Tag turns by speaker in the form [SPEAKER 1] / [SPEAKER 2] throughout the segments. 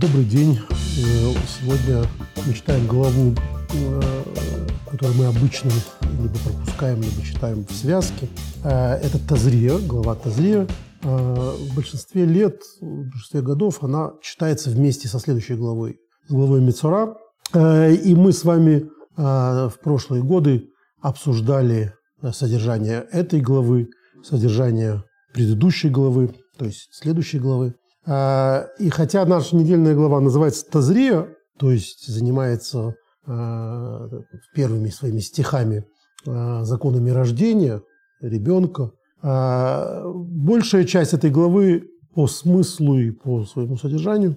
[SPEAKER 1] Добрый день. Э, сегодня мы читаем главу, э, которую мы обычно либо пропускаем, либо читаем в связке. Э, это Тазрия, глава Тазрия. В большинстве лет, в большинстве годов она читается вместе со следующей главой, с главой Мецура. И мы с вами в прошлые годы обсуждали содержание этой главы, содержание предыдущей главы, то есть следующей главы. А, и хотя наша недельная глава называется Тазрия, то есть занимается а, первыми своими стихами а, законами рождения ребенка, большая часть этой главы по смыслу и по своему содержанию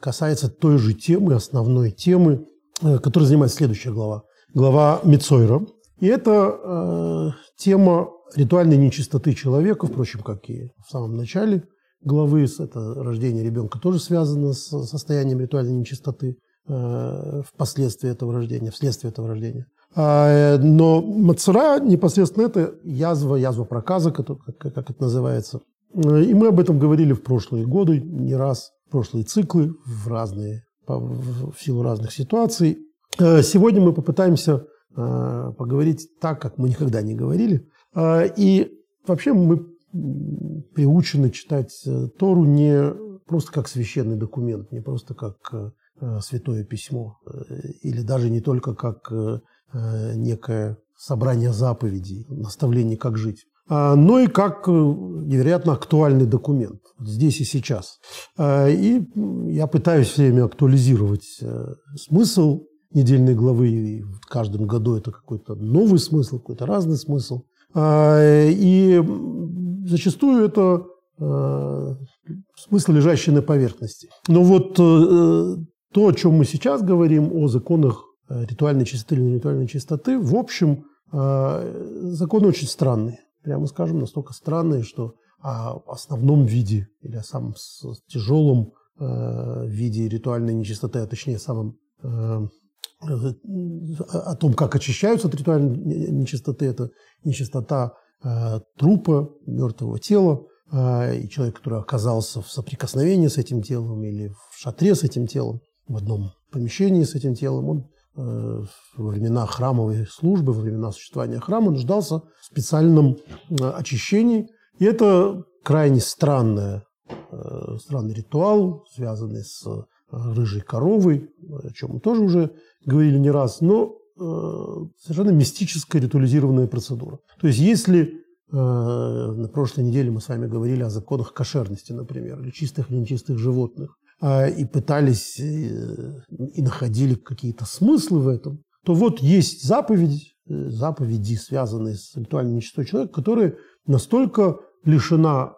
[SPEAKER 1] касается той же темы, основной темы, которой занимается следующая глава. Глава Мицойра. И это тема ритуальной нечистоты человека, впрочем, как и в самом начале – главы, это рождение ребенка тоже связано с состоянием ритуальной нечистоты э, впоследствии этого рождения, вследствие этого рождения. А, но мацура непосредственно это язва, язва проказа, как, как, это называется. И мы об этом говорили в прошлые годы, не раз, в прошлые циклы, в разные, в силу разных ситуаций. Э, сегодня мы попытаемся э, поговорить так, как мы никогда не говорили. И вообще мы приучены читать э, Тору не просто как священный документ, не просто как э, э, святое письмо, или даже не только как некое собрание заповедей, наставление, как жить, а, но и как невероятно актуальный документ здесь и сейчас. И я пытаюсь все время актуализировать смысл недельной главы, и в каждом году это какой-то новый смысл, какой-то разный смысл. А, и зачастую это э, смысл, лежащий на поверхности. Но вот э, то, о чем мы сейчас говорим, о законах э, ритуальной чистоты или ритуальной чистоты, в общем, законы очень странные. Прямо скажем, настолько странные, что о основном виде или о самом тяжелом виде ритуальной нечистоты, а точнее самом о том, как очищаются от ритуальной нечистоты, это нечистота Э, трупа, мертвого тела, э, и человек, который оказался в соприкосновении с этим телом или в шатре с этим телом, в одном помещении с этим телом, он э, во времена храмовой службы, во времена существования храма нуждался в специальном очищении. И это крайне странное, странный ритуал, связанный с рыжей коровой, о чем мы тоже уже говорили не раз. Но Э, совершенно мистическая ритуализированная процедура. То есть если э, на прошлой неделе мы с вами говорили о законах кошерности, например, или чистых или нечистых животных, а, и пытались э, и находили какие-то смыслы в этом, то вот есть заповедь, заповеди, связанные с ритуальной нечистотой человека, которая настолько лишена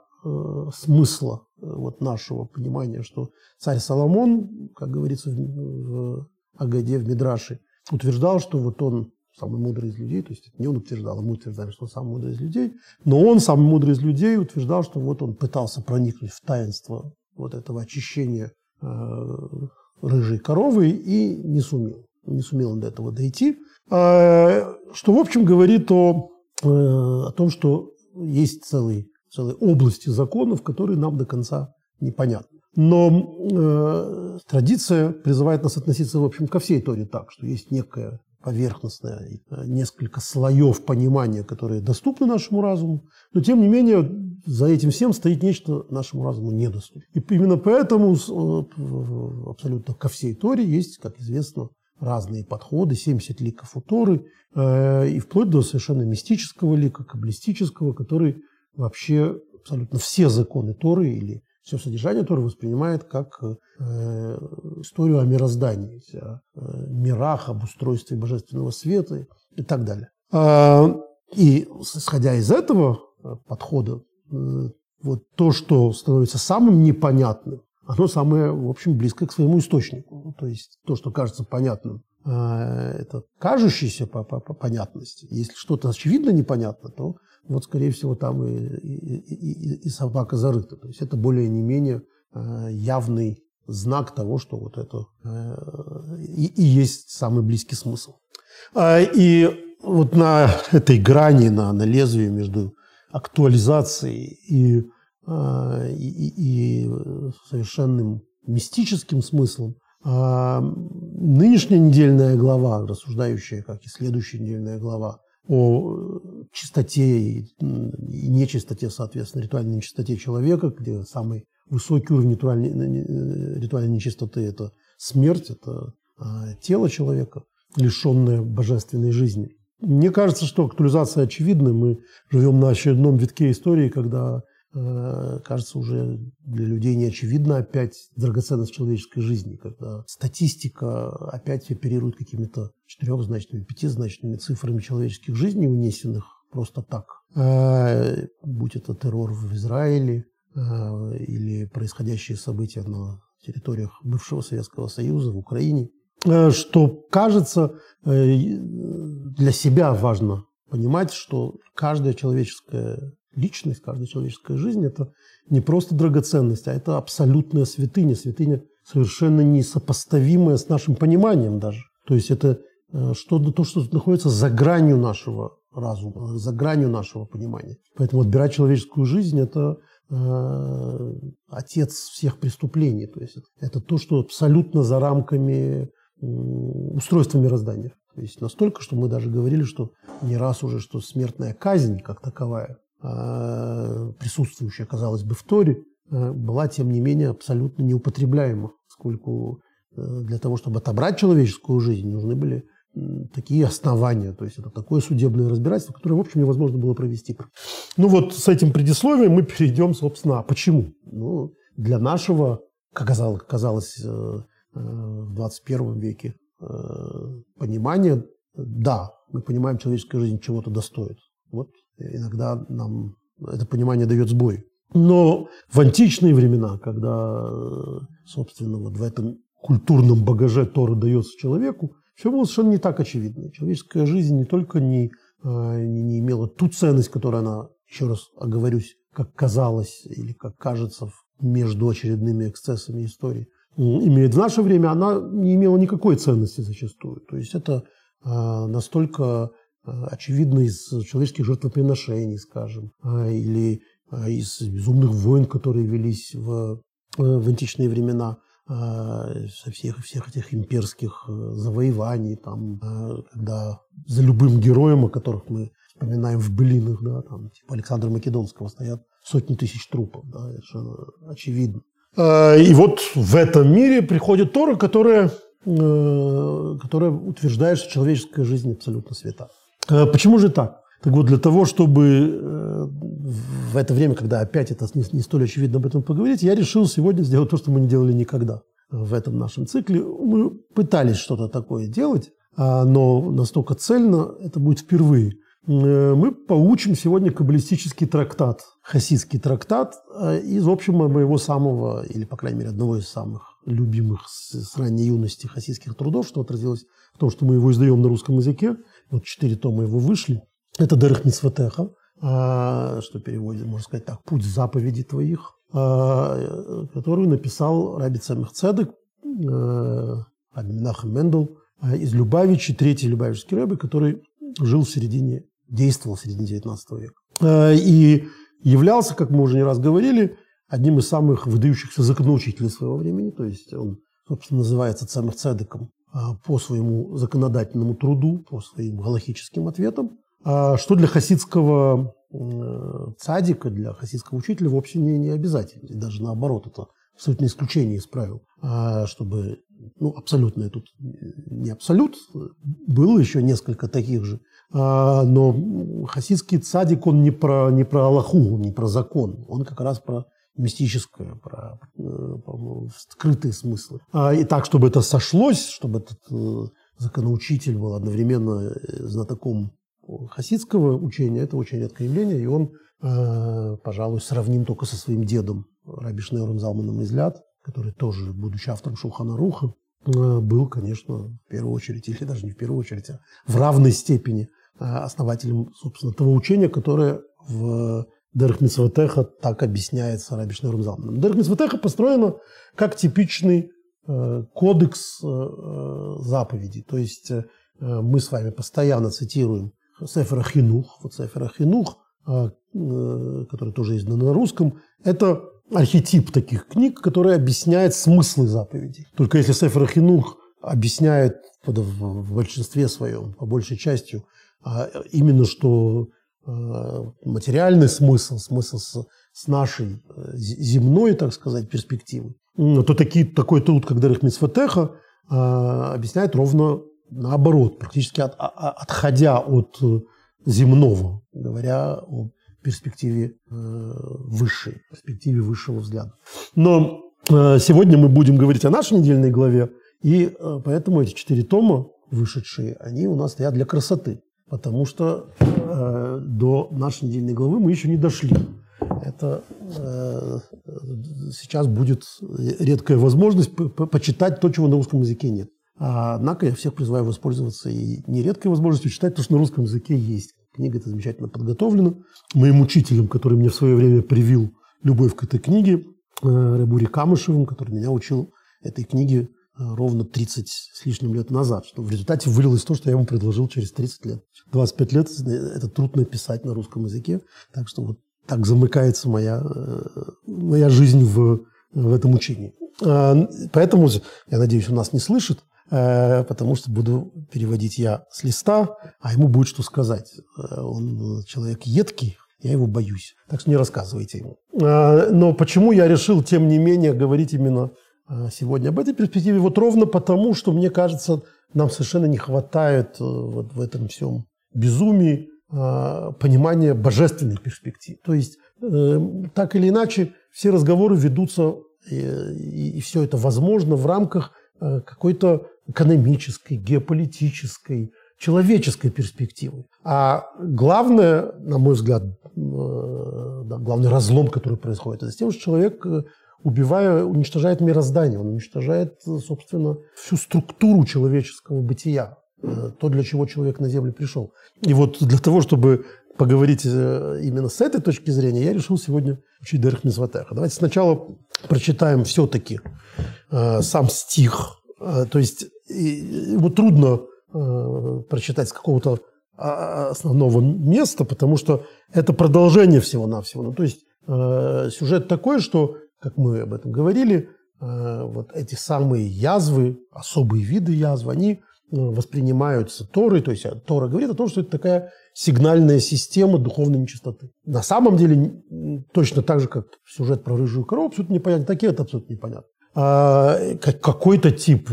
[SPEAKER 1] смысла вот нашего понимания, что царь Соломон, как говорится в, в Агаде, в Мидраше, утверждал, что вот он самый мудрый из людей, то есть не он утверждал, а мы утверждали, что он самый мудрый из людей, но он, самый мудрый из людей, утверждал, что вот он пытался проникнуть в таинство вот этого очищения э, рыжей коровы и не сумел. Не сумел он до этого дойти. Э, что, в общем, говорит о, э, о том, что есть целые, целые области законов, которые нам до конца непонятны. Но э, традиция призывает нас относиться, в общем, ко всей Торе так, что есть некая поверхностное, э, несколько слоев понимания, которые доступны нашему разуму, но тем не менее за этим всем стоит нечто нашему разуму недоступно. И именно поэтому э, абсолютно ко всей Торе есть, как известно, разные подходы, 70 ликов у Торы, э, и вплоть до совершенно мистического лика, каббалистического, который вообще абсолютно все законы Торы или все содержание Торы воспринимает как э, историю о мироздании, о э, мирах, об устройстве божественного света и так далее. А, и исходя из этого э, подхода, вот то, что становится самым непонятным, оно самое, в общем, близкое к своему источнику. То есть то, что кажется понятным, это кажущаяся по, по, по понятности. Если что-то очевидно непонятно, то вот, скорее всего, там и, и, и, и собака зарыта. То есть это более не менее э, явный знак того, что вот это э, и, и есть самый близкий смысл. А, и вот на этой грани, на, на лезвии между актуализацией и, э, и, и совершенным мистическим смыслом. Нынешняя недельная глава, рассуждающая, как и следующая недельная глава, о чистоте и нечистоте, соответственно, ритуальной нечистоте человека, где самый высокий уровень ритуальной, ритуальной нечистоты – это смерть, это а, тело человека, лишенное божественной жизни. Мне кажется, что актуализация очевидна. Мы живем на очередном витке истории, когда Э, кажется, уже для людей не очевидна опять драгоценность человеческой жизни, когда статистика опять оперирует какими-то четырехзначными, пятизначными цифрами человеческих жизней, унесенных просто так. Э, будь это террор в Израиле э, или происходящие события на территориях бывшего Советского Союза, в Украине, что кажется для себя важно понимать, что каждая человеческая личность, каждая человеческая жизнь – это не просто драгоценность, а это абсолютная святыня, святыня совершенно несопоставимая с нашим пониманием даже. То есть это э, что-то, то, что находится за гранью нашего разума, за гранью нашего понимания. Поэтому отбирать человеческую жизнь – это э, отец всех преступлений. То есть это, то, что абсолютно за рамками э, устройства мироздания. То есть настолько, что мы даже говорили, что не раз уже, что смертная казнь как таковая присутствующая, казалось бы, в Торе, э, была, тем не менее, абсолютно неупотребляема, поскольку э, для того, чтобы отобрать человеческую жизнь, нужны были такие основания. То есть это такое судебное разбирательство, которое, в общем, невозможно было провести. Ну вот с этим предисловием мы перейдем, собственно, а почему? Ну, для нашего, как казалось, казалось в 21 веке, понимания, да, мы понимаем, человеческая жизнь чего-то достоит. Вот иногда нам это понимание дает сбой. Но в античные времена, когда, собственно, вот в этом культурном багаже Тора дается человеку, все было совершенно не так очевидно. Человеческая жизнь не только не, а, не, имела ту ценность, которую она, еще раз оговорюсь, как казалось или как кажется между очередными эксцессами истории, имеет в наше время, она не имела никакой ценности зачастую. То есть это а, настолько Э, очевидно из человеческих жертвоприношений, скажем, а, или а, из безумных войн, которые велись в, э, в античные времена, а, со всех, всех этих имперских э, завоеваний, там, когда за любым героем, о которых мы вспоминаем в былинах, да, там, типа Александра Македонского, стоят сотни тысяч трупов, да, это очевидно. И вот в этом мире приходит Тора, которая, которая утверждает, что человеческая жизнь абсолютно свята. Э, почему же так? Так вот, для того, чтобы э, в это время, когда опять это не, не столь очевидно об этом поговорить, я решил сегодня сделать то, что мы не делали никогда в этом нашем цикле. Мы пытались что-то такое делать, а, но настолько цельно это будет впервые. Э, мы поучим сегодня каббалистический трактат, хасидский трактат из, в общем, моего самого, или, по крайней мере, одного из самых любимых с ранней юности хасидских трудов, что отразилось в том, что мы его издаем на русском языке – вот четыре тома его вышли. Это Дерех Мицватеха, а, что переводит, можно сказать так, «Путь заповеди твоих», а, которую написал Раби Цемих Цедек, а, Раби Минахам Мендел из Любавичи, третий Любавичский рэбби, который жил в середине, действовал в середине 19 века. И являлся, как мы уже не раз говорили, одним из самых выдающихся законоучителей своего времени. То есть он, собственно, называется Цемих Цедеком а, по своему законодательному труду, по своим галахическим ответам, а, что для хасидского цадика, для хасидского учителя вовсе не, не обязательно. И даже наоборот, это абсолютно исключение из правил, а, чтобы, ну, абсолютно тут не абсолют, было еще несколько таких же, но хасидский цадик, он не про, не про Аллаху, не про закон, он как раз про мистическое, про, э, про скрытые смыслы. А, и так, чтобы это сошлось, чтобы этот э, законоучитель был одновременно э, знатоком хасидского учения, это очень редкое явление, и он, пожалуй, сравним только со своим дедом Раби Шнеуром Залманом Излят, который тоже, будучи автором Шулхана Руха, был, конечно, в первую очередь, или даже не в первую очередь, а в равной степени основателем, собственно, того учения, которое в Дерх Митсватеха так объясняется Раби Шнером Залманом. Дерх Митсватеха построена как типичный э, кодекс э, э заповедей. То есть э, мы с вами постоянно цитируем Сефера Хинух, вот Сефера Хинух, э, э, который тоже издан на русском, это архетип таких книг, который объясняет смыслы заповедей. Только если Сефер Хинух объясняет в большинстве своем, по большей части, а именно что материальный смысл, смысл с, с нашей э, земной, так сказать, перспективы, то такие, такой труд, как Дерех Митсватеха, э, объясняет ровно наоборот, практически от, отходя от земного, говоря о перспективе высшей, перспективе высшего взгляда. Но сегодня мы будем говорить о нашей недельной главе, и поэтому эти четыре тома, вышедшие, они у нас стоят для красоты потому что э, до нашей недельной главы мы еще не дошли. Это э, сейчас будет редкая возможность по почитать то, чего на русском языке нет. А, однако я всех призываю воспользоваться и нередкой возможностью читать то, что на русском языке есть. Книга эта замечательно подготовлена. Моим учителем, который мне в свое время привил любовь к этой книге, э, Рабури Камышевым, который меня учил этой книге ровно 30 с лишним лет назад, что в результате вылилось то, что я ему предложил через 30 лет. 25 лет – это трудно писать на русском языке, так что вот так замыкается моя, э, моя жизнь в, в этом учении. А, поэтому, я надеюсь, он нас не слышит, э, потому что буду переводить я с листа, а ему будет что сказать. Э, он человек едкий, я его боюсь. Так что не рассказывайте ему. А, но почему я решил, тем не менее, говорить именно сегодня об этой перспективе вот ровно потому, что, мне кажется, нам совершенно не хватает э, вот в этом всем безумии а, понимания божественной перспективы. То есть, э, так или иначе, все разговоры ведутся, и, и, все это возможно в рамках э, какой-то экономической, геополитической, человеческой перспективы. А главное, на мой взгляд, главный разлом, который происходит, это с тем, что человек убивая, уничтожает мироздание, он уничтожает, собственно, всю структуру человеческого бытия, э, то, для чего человек на Землю пришел. И вот для того, чтобы поговорить э, именно с этой точки зрения, я решил сегодня учить Дерх Мизватеха. Давайте сначала прочитаем все-таки э, сам стих. То есть его трудно прочитать с какого-то а, основного места, потому что это продолжение всего-навсего. Ну, то есть сюжет такой, что как мы об этом говорили, э, вот эти самые язвы, особые виды язв, они э, воспринимаются Торой, то есть э, Тора говорит о том, что это такая сигнальная система духовной нечистоты. На самом деле, точно так же, как сюжет про рыжую корову, абсолютно непонятно, такие это абсолютно непонятно. А какой-то тип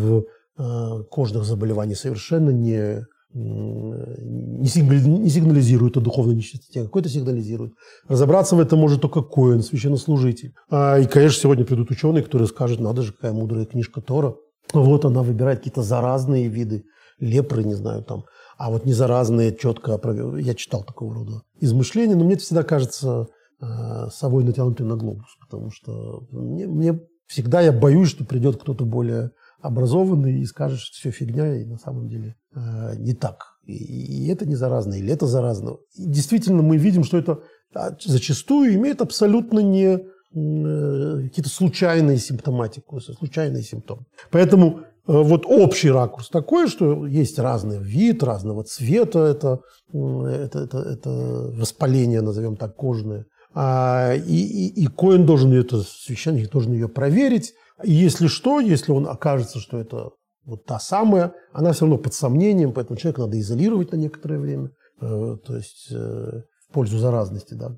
[SPEAKER 1] кожных заболеваний совершенно не не сигнализирует о духовной нечистоте, а какой-то сигнализирует. Разобраться в этом может только Коин, священнослужитель. А, и, конечно, сегодня придут ученые, которые скажут, надо же, какая мудрая книжка Тора. Вот она выбирает какие-то заразные виды, лепры, не знаю, там. А вот не заразные четко, я читал такого рода измышления, но мне это всегда кажется э, совой натянутый на глобус, потому что мне, мне всегда я боюсь, что придет кто-то более образованный и скажет, что все фигня, и на самом деле э, не так. И, и это не заразно, или это заразно. И действительно, мы видим, что это а, зачастую имеет абсолютно не э, какие-то случайные симптоматику, случайные симптомы. Поэтому э, вот общий ракурс такой, что есть разный вид, разного цвета, это, это, это, это воспаление, назовем так, кожное. А, и, и, и Коин должен ее, это священник должен ее проверить, и если что, если он окажется, что это вот та самая, она все равно под сомнением, поэтому человека надо изолировать на некоторое время, э, то есть э, в пользу заразности, да,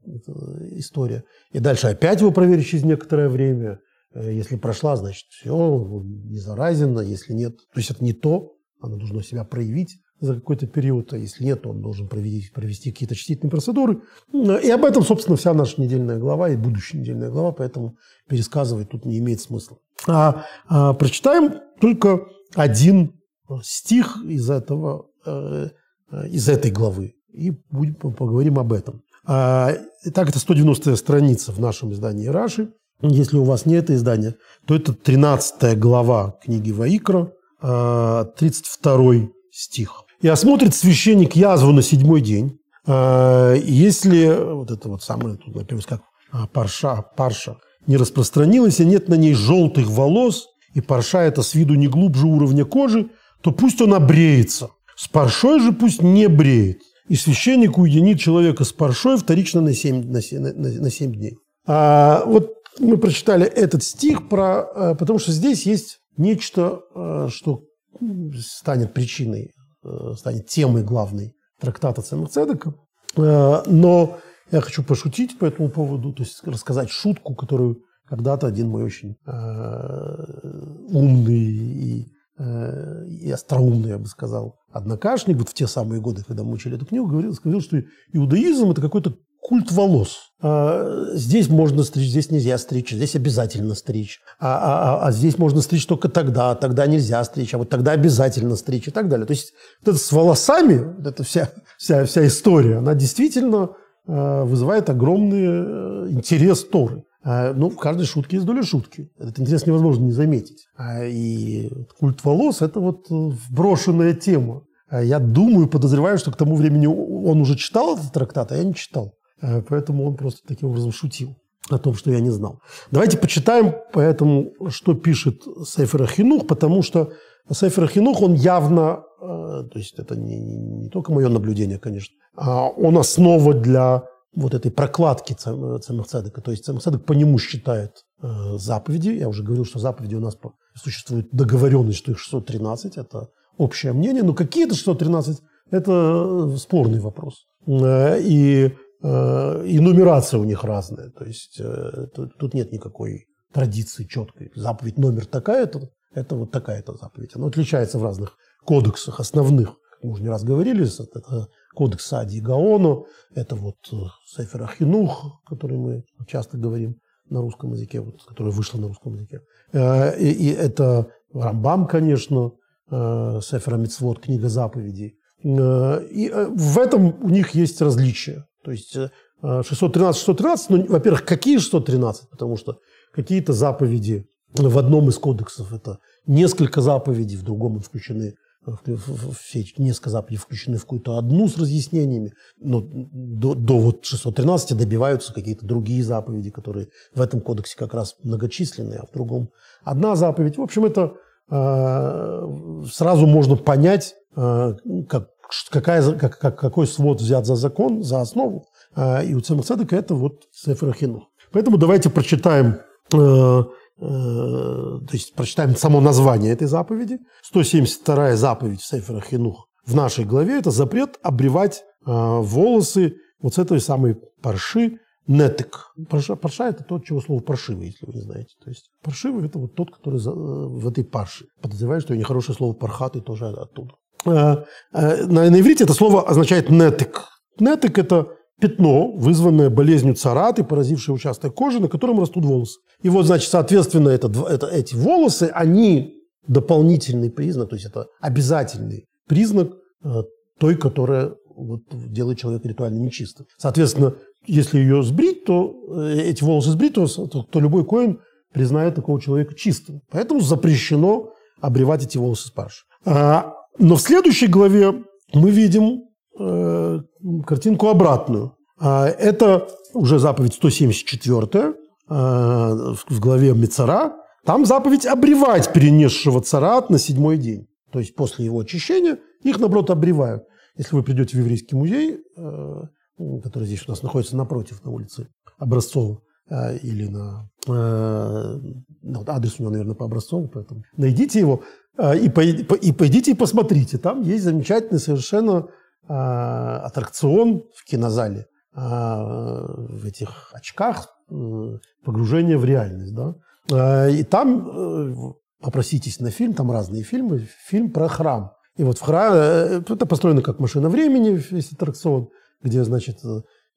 [SPEAKER 1] история. И дальше опять его проверить через некоторое время. Э, если прошла, значит, все, не заразен, а если нет, то есть это не то, оно должно себя проявить за какой-то период, а если нет, он должен провести, провести какие-то чтительные процедуры. И об этом, собственно, вся наша недельная глава и будущая недельная глава, поэтому пересказывать тут не имеет смысла. А, а прочитаем только один стих из этого, э, из этой главы и будем, поговорим об этом. А, итак, это 190-я страница в нашем издании Раши. Если у вас не это издание, то это 13 глава книги Ваикра, 32 а, стих. И осмотрит священник язву на седьмой день. А, если вот это вот самое, тут например, как а, парша, парша, не распространилась, и нет на ней желтых волос, и парша это с виду не глубже уровня кожи, то пусть он обреется. С паршой же пусть не бреет. И священник уединит человека с паршой вторично на 7, на 7, на 7 дней. А вот мы прочитали этот стих, про, потому что здесь есть нечто, что станет причиной, станет темой главной трактата Цемцедека. Но я хочу пошутить по этому поводу, то есть рассказать шутку, которую когда-то один мой очень умный и Э, и остроумный, я бы сказал, однокашник, вот в те самые годы, когда мы учили эту книгу, говорил, сказал, что иудаизм – это какой-то культ волос. А здесь можно стричь, здесь нельзя стричь, здесь обязательно стричь. А, а, а, а здесь можно стричь только тогда, тогда нельзя стричь, а вот тогда обязательно стричь и так далее. То есть вот это с волосами, вот эта вся, вся, вся история, она действительно э, вызывает огромный э, интерес Торы. А, ну, в каждой шутке есть доля шутки. Этот интерес невозможно не заметить. И культ волос – это вот э, брошенная тема. Я думаю, подозреваю, что к тому времени он уже читал этот трактат, а я не читал. Поэтому он просто таким образом шутил о том, что я не знал. Давайте почитаем поэтому, что пишет Сейфер Ахинух, потому что Сейфер Ахинух, он явно, то есть это не, не только мое наблюдение, конечно, он основа для вот этой прокладки Цемахцедека. То есть Цемахцедек по нему считает э, заповеди. Я уже говорил, что заповеди у нас существует договоренность, что их 613. Это общее мнение. Но какие это 613? Это э, спорный вопрос. Э, и, и нумерация у них разная. То есть тут нет никакой традиции четкой. Заповедь номер такая-то, это вот такая-то заповедь. Она отличается в разных кодексах основных. Как мы уже не раз говорили, это кодекс Сади и Гаоно, это вот э, Сефер Ахинух, который мы часто говорим на русском языке, вот, который вышел на русском языке. Э, и, и это Рамбам, конечно, э, Сефер Мицвод, книга заповедей. И в этом у них есть различия. То есть 613, 613, ну, во-первых, какие 613? Потому что какие-то заповеди в одном из кодексов это несколько заповедей, в другом включены все несколько заповедей включены в какую-то одну с разъяснениями, но до, до вот 613 добиваются какие-то другие заповеди, которые в этом кодексе как раз многочисленные, а в другом одна заповедь. В общем, это э, сразу можно понять, э, как, какая, как, как, какой свод взят за закон, за основу. Э, и у Цемацедека это вот Сефер Поэтому давайте прочитаем Э, то есть прочитаем само название этой заповеди. 172 заповедь в Сейфера Хинух в нашей главе – это запрет обревать э, волосы вот с этой самой парши нетек. Парша, парша – это тот, чего слово паршивый, если вы не знаете. То есть паршивый – это вот тот, который за, э, в этой парше. Подозреваю, что нехорошее слово пархатый тоже оттуда. На, на иврите это слово означает нетек. Нетек – это пятно, вызванное болезнью цараты, поразившее участок кожи, на котором растут волосы. И вот, значит, соответственно, это, это, эти волосы, они дополнительный признак, то есть это обязательный признак э, той, которая вот, делает человека ритуально нечистым. Соответственно, если ее сбрить, то э, эти волосы сбрить, то, то, то любой коин признает такого человека чистым. Поэтому запрещено обревать эти волосы с парши. А, но в следующей главе мы видим э, картинку обратную. А, это уже заповедь 174 Э, в главе Мецара, там заповедь обревать перенесшего царат на седьмой день. То есть после его очищения их, наоборот, обревают. Если вы придете в еврейский музей, э, который здесь у нас находится напротив, на улице Образцова, э, или на... Ну, адрес у него, наверное, по Образцову, поэтому найдите его и, и пойдите и посмотрите. Там есть замечательный совершенно аттракцион в кинозале в этих очках Э, погружение в реальность. Да? Э, и там э, попроситесь на фильм, там разные фильмы, фильм про храм. И вот в храме, это построено как машина времени, весь аттракцион, где, значит,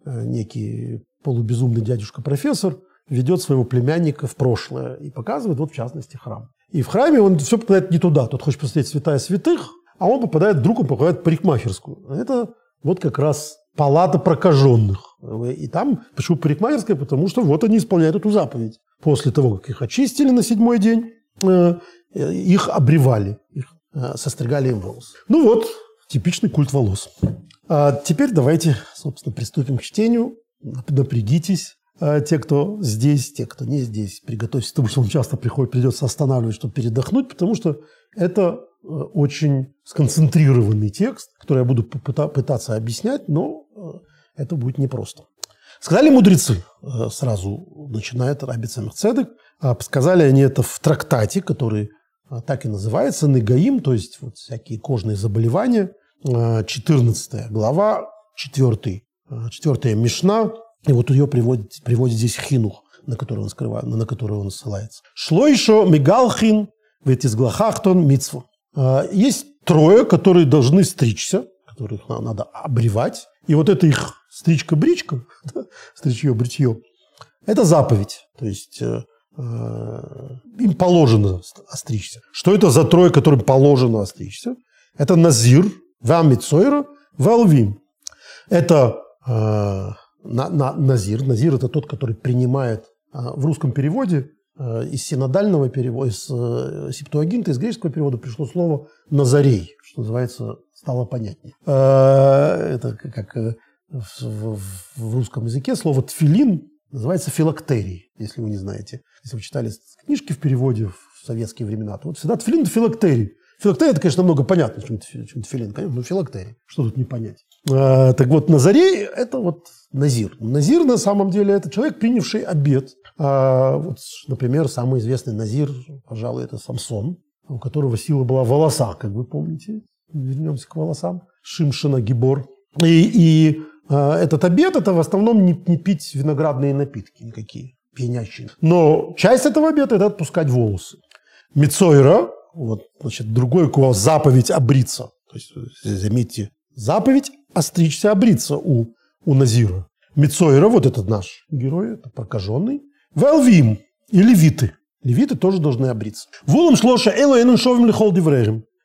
[SPEAKER 1] некий полубезумный дядюшка-профессор ведет своего племянника в прошлое и показывает, вот в частности, храм. И в храме он все попадает не туда. Тот хочет посмотреть святая святых, а он попадает, вдруг он попадает в парикмахерскую. Это вот как раз палата прокаженных. И там, почему парикмахерская? Потому что вот они исполняют эту заповедь. После того, как их очистили на седьмой день, э, их обревали, их э, состригали им волосы. Ну вот, типичный культ волос. А теперь давайте, собственно, приступим к чтению. Напрягитесь, э, те, кто здесь, те, кто не здесь. Приготовьтесь, потому что вам часто приходит, придется останавливать, чтобы передохнуть, потому что это очень сконцентрированный текст, который я буду пытаться объяснять, но это будет непросто. Сказали мудрецы, э, сразу начинает Раби Цедек. А, сказали они это в трактате, который так и называется, Негаим, то есть вот всякие кожные заболевания, 14 а, глава, 4, 4 Мишна, и вот ее приводит, приводит здесь Хинух, на который он скрывает, на который он ссылается. Шло еще Мигалхин, Ветизглахахтон, Мицву. Есть трое, которые должны стричься, которых надо обревать. И вот это их стричка-бричка, стричье-бритье, это заповедь. То есть э, э, им положено остричься. Что это за трое, которым положено остричься? Это Назир, Вамицойра, Валвим. Это э, на, на, Назир. Назир – это тот, который принимает э, в русском переводе из синодального перевода, из э, септуагинта, из греческого перевода пришло слово «назарей», что называется, стало понятнее. Э, это как э, в, русском языке слово «тфилин» называется филактерий, если вы не знаете. Если вы читали книжки в переводе в советские времена, то вот всегда тфилин – филактерий. Филактерий – это, конечно, намного понятно, чем, чем тфилин, конечно, но филактерий. Что тут не понять? А, так вот, Назарей – это вот Назир. Назир, на самом деле, это человек, принявший обед. А, вот, например, самый известный Назир, пожалуй, это Самсон, у которого сила была волоса, как вы помните. Вернемся к волосам. Шимшина Гибор. И, и а, этот обед – это в основном не, не пить виноградные напитки никакие, пьянящие. Но часть этого обеда – это отпускать волосы. Мицойра, вот, значит, другой у вас заповедь обриться. То есть, заметьте, заповедь остричься, обриться у, у Назира. Мицойра, вот этот наш герой, это прокаженный. Велвим и левиты. Левиты тоже должны обриться. Вулам шлоша эло энен шовим лихол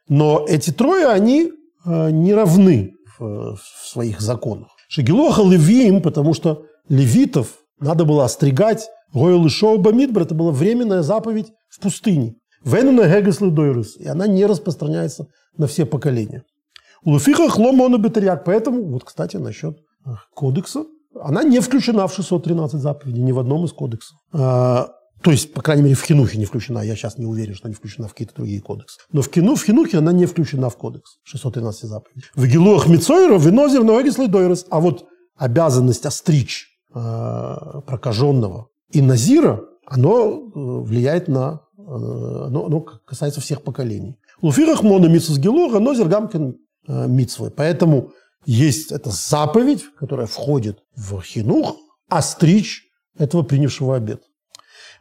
[SPEAKER 1] Но эти трое, они э, не равны в, в своих законах. Шагилоха левиим, потому что левитов надо было остригать. Гойл и шоу бамидбр, это была временная заповедь в пустыне. Венуна гегес ледойрус, и она не распространяется на все поколения. У Луфиха хломона бетарьяк, поэтому, вот, кстати, насчет кодекса, она не включена в 613 заповедей, ни в одном из кодексов. А, то есть, по крайней мере, в Хинухе не включена. Я сейчас не уверен, что не включена в какие-то другие кодексы. Но в, Кину, в Хинухе она не включена в кодекс 613 заповедей. В Гилуах Мицойра, Винозер, Ноэгис, Лейдойрес. А вот обязанность остричь э, прокаженного и Назира, оно э, влияет на... Э, оно, оно касается всех поколений. Луфирах мона митсус гилуха, Нозер гамкин э, митсвы. Поэтому есть эта заповедь, которая входит в Хинух, остричь этого принявшего обед.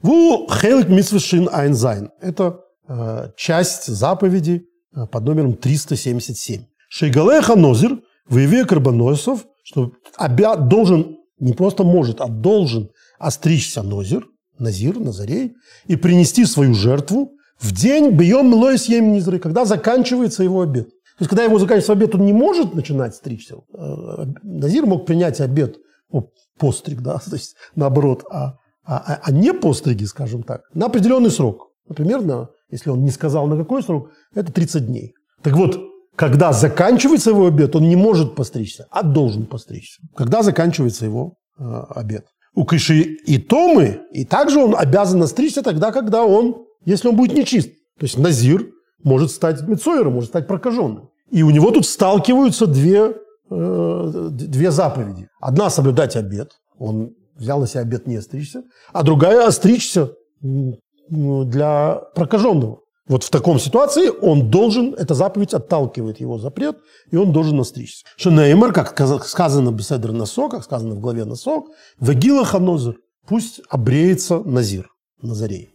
[SPEAKER 1] Ву хелик митсвешин айнзайн. Это э, часть заповеди под номером 377. Шейгалеха нозир, воеве карбоносов, что обя должен, не просто может, а должен остричься нозир, назир, назарей, и принести свою жертву в день бьем лоис низры, когда заканчивается его обед. То есть, когда его заканчивается обед, он не может начинать стричься. Э, назир мог принять обед, постриг, да, то есть наоборот, а а, а, а не постриги, скажем так, на определенный срок. Например, на, если он не сказал на какой срок, это 30 дней. Так вот, когда заканчивается его обед, он не может постричься, а должен постричься. Когда заканчивается его э, обед. У Кыши и Томы, и также он обязан стричься тогда, когда он, если он будет нечист. То есть Назир может стать Мецойером, может стать прокаженным. И у него тут сталкиваются две, э, две заповеди. Одна – соблюдать обед. Он взял на себя обед не остричься, а другая остричься для прокаженного. Вот в таком ситуации он должен, эта заповедь отталкивает его запрет, и он должен остричься. Шенеймер, как сказано в Беседер Насо, как сказано в главе Насо, Вагила Ханозер, пусть обреется Назир, Назарей.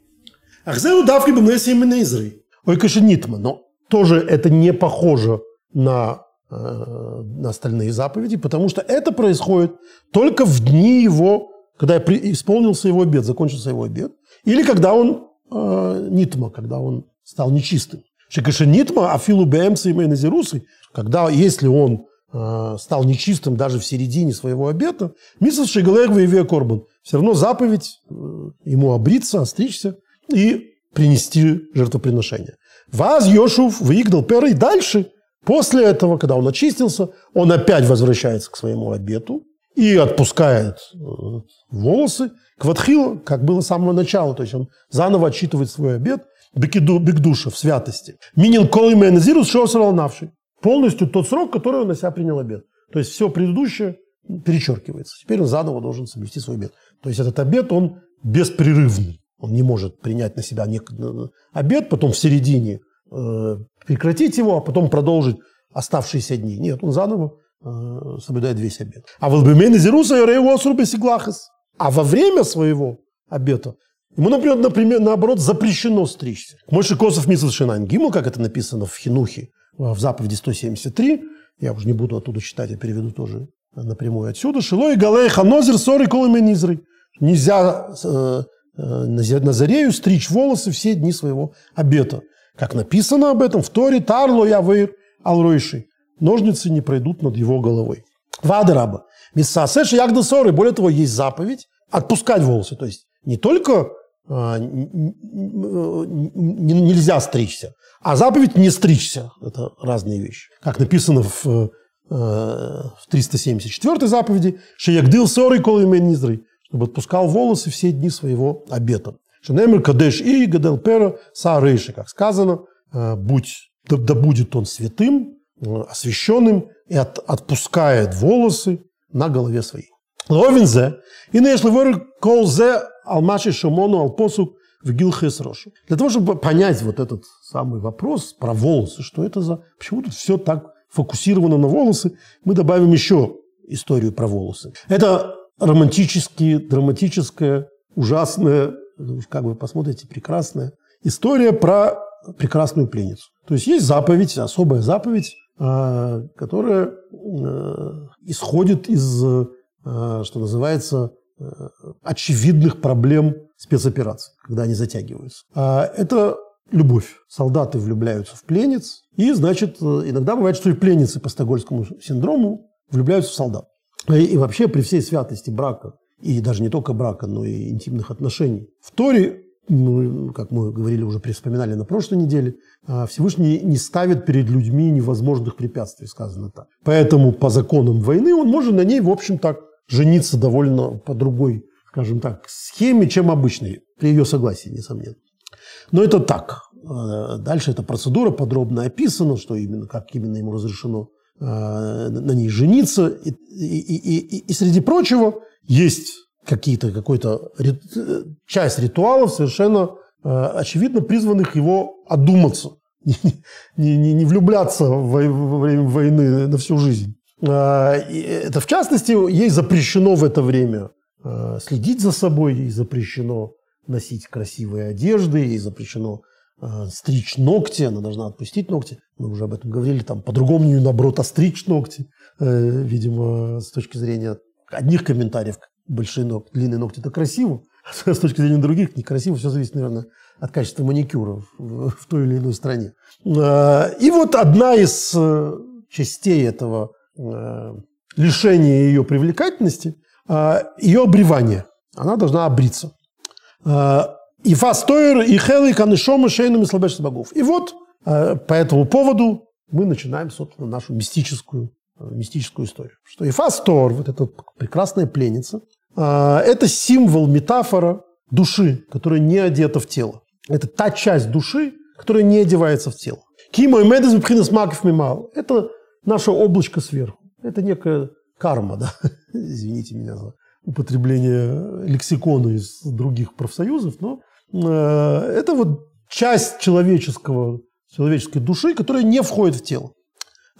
[SPEAKER 1] Ахзеу давки бенеси именезрей. Ой, кашенитма, но тоже это не похоже на э, на остальные заповеди, потому что это происходит только в дни его когда исполнился его обед, закончился его обед, или когда он э, нитма, когда он стал нечистым. Шикаши нитма, афилу бэмсы и назирусы, когда, если он э, стал нечистым даже в середине своего обета, мисс шигалех и корбан, все равно заповедь э, ему обриться, остричься и принести жертвоприношение. Ваз Йошув выиграл пера и дальше, после этого, когда он очистился, он опять возвращается к своему обету, и отпускает э, волосы. Кватхила, как было с самого начала, то есть он заново отчитывает свой обед, бекдуша в святости. Минин колы мензирус навший. Полностью тот срок, который он на себя принял обед. То есть все предыдущее перечеркивается. Теперь он заново должен соблюсти свой обед. То есть этот обед, он беспрерывный. Он не может принять на себя обед, потом в середине э, прекратить его, а потом продолжить оставшиеся дни. Нет, он заново э, соблюдает весь обед. А волбемен зеруса А во время своего обета ему, например, например, наоборот, запрещено стричься. Мойши Косов Мисл Шинайн как это написано в Хинухе, в заповеди 173, я уже не буду оттуда читать, я переведу тоже напрямую отсюда. Шило и галей ханозер сори коломенизры. Нельзя э, э, Назарею стричь волосы все дни своего обета. Как написано об этом в Торе, Тарло Явыр Алройши. Ножницы не пройдут над его головой. Вадераба. Миссасеш Ягда Соры. Более того, есть заповедь отпускать волосы. То есть не только нельзя стричься, а заповедь не стричься. Это разные вещи. Как написано в, э, в 374 заповеди, «Шеягдил соры колымен низры», чтобы отпускал волосы все дни своего обета. Шенемер кадеш и гадел пера саарейши, как сказано, «Э, будь, да, да будет он святым, э, освященным и от, отпускает волосы на голове своей. Ловинзе, и не если колзе алмаши шамону алпосук в гилхес рошу. Для того, чтобы понять вот этот самый вопрос про волосы, что это за... Почему тут все так фокусировано на волосы, мы добавим еще историю про волосы. Это романтические, драматическая, ужасная как вы посмотрите, прекрасная история про прекрасную пленницу. То есть есть заповедь, особая заповедь, а, которая э, исходит из, что называется, э, очевидных проблем спецопераций, когда они затягиваются. А, это любовь. Солдаты влюбляются в пленниц, и, значит, иногда бывает, что и пленницы по стокгольмскому синдрому влюбляются в солдат. И вообще при всей святости брака и даже не только брака, но и интимных отношений. В Торе, ну, как мы говорили уже, вспоминали на прошлой неделе, Всевышний не ставит перед людьми невозможных препятствий, сказано так. Поэтому по законам войны он может на ней, в общем, так жениться довольно по другой, скажем так, схеме, чем обычной, при ее согласии, несомненно. Но это так. А, дальше эта процедура подробно описана, что именно, как именно ему разрешено а, на ней жениться. И, и, и, и, и среди прочего, есть какие-то, какой-то часть ритуалов совершенно э, очевидно призванных его одуматься, не, не, не влюбляться во время войны на всю жизнь. А, это, в частности, ей запрещено в это время э, следить за собой, ей запрещено носить красивые одежды, ей запрещено э, стричь ногти, она должна отпустить ногти. Мы уже об этом говорили, там по-другому не наоборот остричь ногти, видимо, с точки зрения одних комментариев большие ногти, длинные ногти – это красиво, а с точки зрения других некрасиво. Все зависит, наверное, от качества маникюра в, в той или иной стране. А, и вот одна из э, частей этого э, лишения ее привлекательности а, – ее обревание. Она должна обриться. И фастойр, и хелы, канышома, шейными слабешных богов. И вот э, по этому поводу мы начинаем, собственно, нашу мистическую мистическую историю. Что Ифастор, вот эта прекрасная пленница, а, это символ, метафора души, которая не одета в тело. Это та часть души, которая не одевается в тело. Кимо и медес маков мимал. Это наше облачко сверху. Это некая карма, да. Извините меня за употребление лексикона из других профсоюзов, но э, это вот часть человеческого, человеческой души, которая не входит в тело.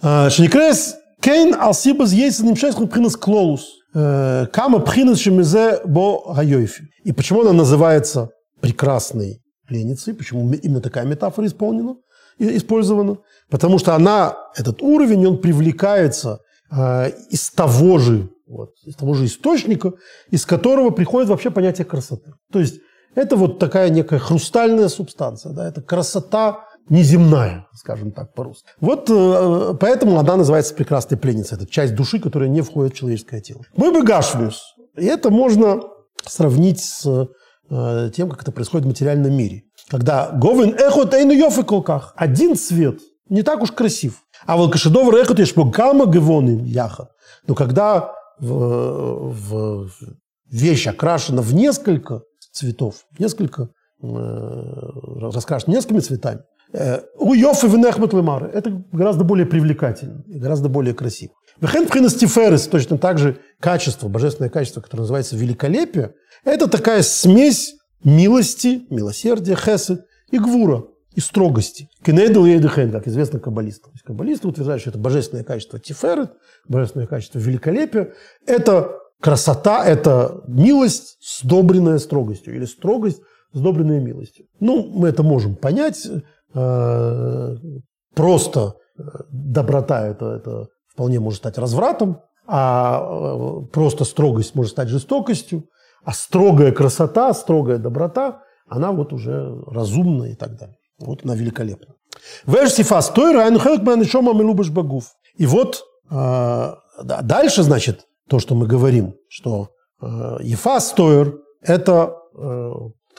[SPEAKER 1] А, Шеникрес Кейн алсибас есть немшайс пхинас клолус. Э, кама пхинас шемизе бо гайойфи. И почему она называется прекрасной пленницей? Почему именно такая метафора исполнена, использована? Потому что она, этот уровень, он привлекается э, из того же, вот, из того же источника, из которого приходит вообще понятие красоты. То есть это вот такая некая хрустальная субстанция, да, это красота неземная, скажем так по-русски. Вот э, поэтому она называется прекрасной пленницей. Это часть души, которая не входит в человеческое тело. Мы бы гашвиус. И это можно сравнить с э, тем, как это происходит в материальном мире. Когда говен эхот эйну колках. Один цвет не так уж красив. А вот кашедовр эхот ешпогама гевоны яха. Но когда в, в вещь окрашена в несколько цветов, несколько раскрашен несколькими цветами, у Йофы Венехмат Лемары это гораздо более привлекательно и гораздо более красиво. Вехен Тиферес, точно так же качество, божественное качество, которое называется великолепие, это такая смесь милости, милосердия, хесед и гвура, и строгости. Кенедл Ейдехен, как известно каббалистам. Каббалисты утверждают, что это божественное качество тиферет, божественное качество великолепия. Это красота, это милость, сдобренная строгостью, или строгость, сдобренная милостью. Ну, мы это можем понять. Э, просто э, доброта это, это вполне может стать развратом, а э, просто строгость может стать жестокостью, а строгая красота, строгая доброта, она вот уже разумна и так далее. Вот она великолепна. Вешсифас тойра, багув. И вот э, дальше, значит, то, что мы говорим, что э, ефас тойр – это э,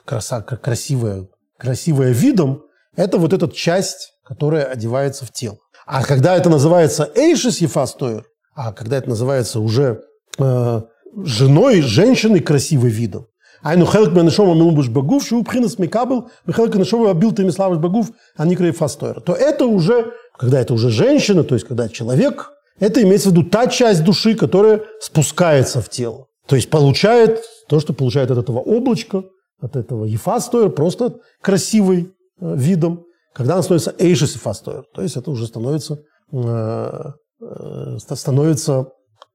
[SPEAKER 1] краса, красивая, красивая видом, это вот эта часть, которая одевается в тело. А когда это называется эйшис ефас тойр, а когда это называется уже женой, женщиной красивой видом, Менешома милубуш багув, шу пхинас микабл, хелк менешома бил ты миславыш багув, а не фастойра. То это уже, когда это уже женщина, то есть когда человек, это имеется в виду та часть души, которая спускается в тело. То есть получает то, что получает от этого облачка, от этого ефастойр, просто красивый э, видом, когда она становится эйшес ефастойр. То есть это уже становится, э, э, становится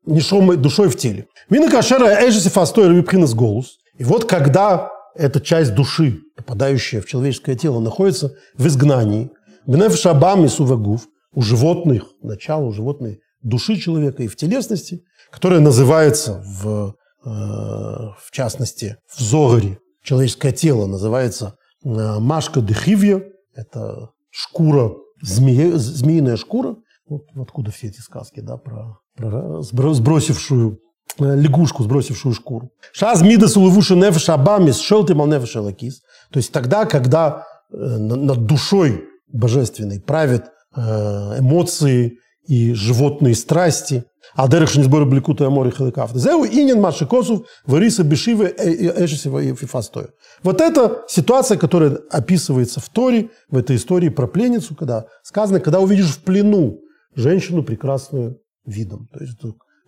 [SPEAKER 1] нишом душой в теле. Вина кашера эйшес ефастойр випхинас голос. И вот когда эта часть души, попадающая в человеческое тело, находится в изгнании, Бенеф Шабам и Сувагув, у животных, начало у животной души человека и в телесности, которая называется в, э, в частности в Зогаре, человеческое тело называется э, משכא דחויא, это шкура, змея, змеиная шкура, вот откуда все эти сказки, да, про, про сбросившую лягушку, сбросившую шкуру. שאז מידות ולבושי נפש הבהמית שולטים על נפש האלוקית. То есть тогда, когда э, над душой божественной правят э, эмоции и животные страсти, а дерech не сборы бликута амори хиликав. Зеу инин маши косов вариса бешивы эшесива и фифастою. Вот эта ситуация, которая описывается в Торе, в этой истории про пленницу, когда сказано, когда увидишь в плену женщину прекрасную видом, то есть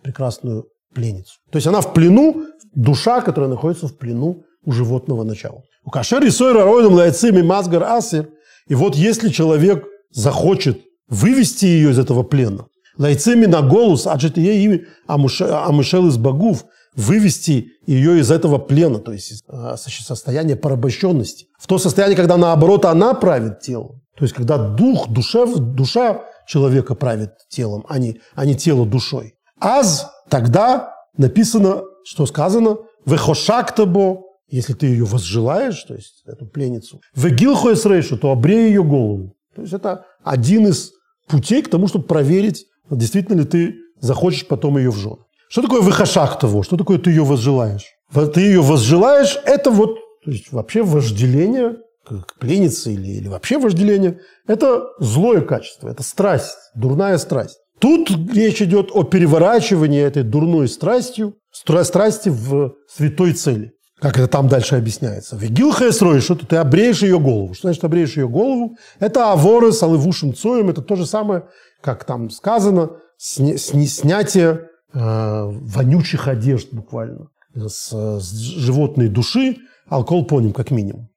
[SPEAKER 1] прекрасную пленницу. То есть она в плену, душа, которая находится в плену у животного начала. У кашер и сойра ройдом лайцими мазгар асир. И вот если человек захочет вывести ее из этого плена, лайцими на голос, а ими амышел из богов, вывести ее из этого плена, то есть из а, состояния порабощенности, в то состояние, когда наоборот она правит телом. То есть когда дух, душа, душа человека правит телом, а не, а не тело душой. Аз тогда написано, что сказано, «Вехошактабо», если ты ее возжелаешь, то есть эту пленницу, «Вегилхоэс рейшу», то обрей ее голову. То есть это один из путей к тому, чтобы проверить, действительно ли ты захочешь потом ее в жены. Что такое «вехошактаво»? Что такое «ты ее возжелаешь»? Ты ее возжелаешь – это вот то есть вообще вожделение к пленнице или, или вообще вожделение – это злое качество, это страсть, дурная страсть. Тут речь идет о переворачивании этой дурной страстью, страсти в святой цели. Как это там дальше объясняется. Вегилха срой, что ты обреешь ее голову. Что значит обреешь ее голову? Это аворы с алывушим цоем. Это то же самое, как там сказано, сня, сня, снятие э, вонючих одежд буквально с, с животной души, алкоголь поним как минимум.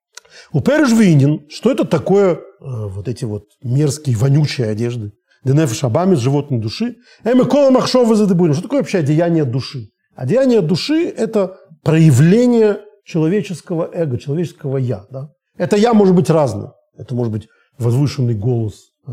[SPEAKER 1] У Пережвинин, что это такое э, вот эти вот мерзкие вонючие одежды? Денеф шабами, животной души. Эми кола махшова задебурим. Что такое вообще одеяние души? Одеяние души – это проявление человеческого эго, человеческого «я». Да? Это «я» может быть разным. Это может быть возвышенный голос э,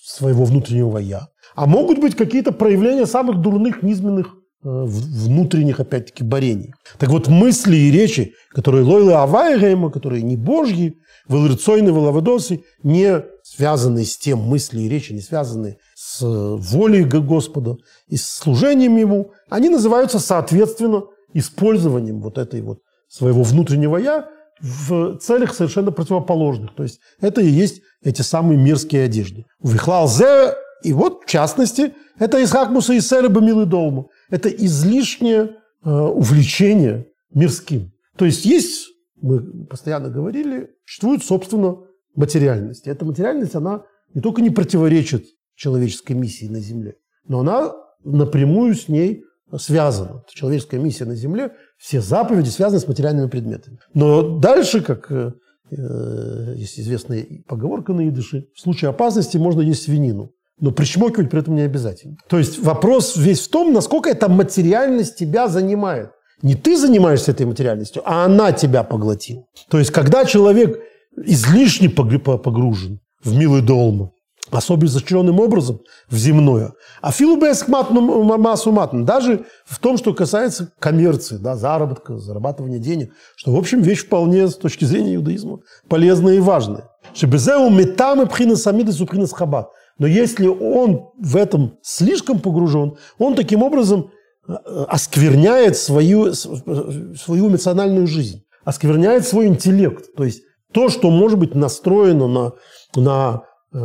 [SPEAKER 1] своего внутреннего «я». А могут быть какие-то проявления самых дурных, низменных э, внутренних, опять-таки, борений. Так вот, мысли и речи, которые лойлы авайрейма, которые не божьи, валырцойны, валавадосы, не связанные с тем мысли и речи, не связанные с волей Господа и с служением Ему, они называются, соответственно, использованием вот этой вот своего внутреннего «я» в целях совершенно противоположных. То есть это и есть эти самые мирские одежды. Вихлал зе, и вот, в частности, это Исхак Муса и Сереба Милы Долма. Это излишнее э, увлечение мирским. То есть есть мы постоянно говорили, существует, собственно, материальность. И эта материальность, она не только не противоречит человеческой миссии на Земле, но она напрямую с ней связана. Человеческая миссия на Земле, все заповеди связаны с материальными предметами. Но дальше, как э, э есть известная поговорка на идыше, в случае опасности можно есть свинину. Но причмокивать при этом не обязательно. То есть вопрос весь в том, насколько эта материальность тебя занимает. Не ты занимаешься этой материальностью, а она тебя поглотила. То есть когда человек излишне погружен в милый долма, особенно изощренным образом в земное. А филубеск массу матн, даже в том, что касается коммерции, да, заработка, зарабатывания денег, что, в общем, вещь вполне с точки зрения иудаизма полезная и важная. Шебезеу метамы пхина самиды супхина хабат. Но если он в этом слишком погружен, он таким образом э, оскверняет свою, свою эмоциональную жизнь, оскверняет свой интеллект. То есть то, что может быть настроено на, на, э,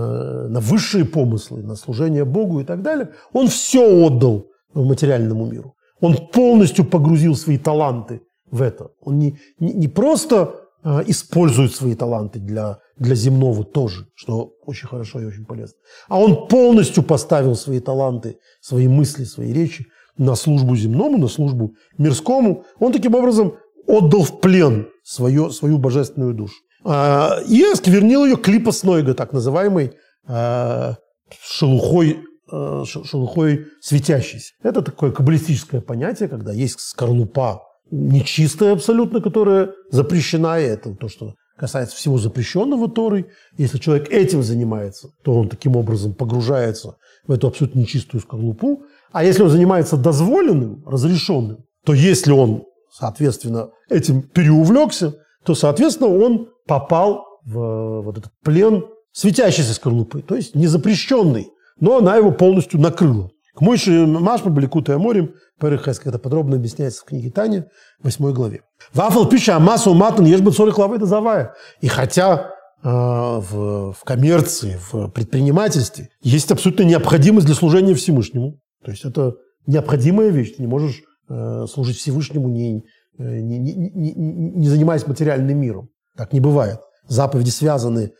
[SPEAKER 1] на высшие помыслы, на служение Богу и так далее, он все отдал материальному миру. Он полностью погрузил свои таланты в это. Он не, не, не просто э, использует свои таланты для для земного тоже, что очень хорошо и очень полезно. А он полностью поставил свои таланты, свои мысли, свои речи на службу земному, на службу мирскому. Он таким образом отдал в плен свое, свою божественную душу. А, и осквернил ее клипоснойга, так называемый а, шелухой, а, шелухой светящийся. Это такое каббалистическое понятие, когда есть скорлупа нечистая абсолютно, которая запрещена, и это то, что касается всего запрещенного Торой. Если человек этим занимается, то он таким образом погружается в эту абсолютно нечистую скорлупу. А если он занимается дозволенным, разрешенным, то если он, соответственно, этим переувлекся, то, соответственно, он попал в вот этот плен светящейся скорлупы, то есть незапрещенный, но она его полностью накрыла. К Мойши Машма Баликута Аморим, Перехеск, это подробно объясняется в книге Таня, 8 главе. Вафл пища массу матан ешь бы сорок лавы завая. И хотя э, в, в коммерции, в предпринимательстве есть абсолютно необходимость для служения Всевышнему. То есть это необходимая вещь. Ты не можешь э, служить Всевышнему, не, не, не, не, не занимаясь материальным миром. Так не бывает. Заповеди связаны,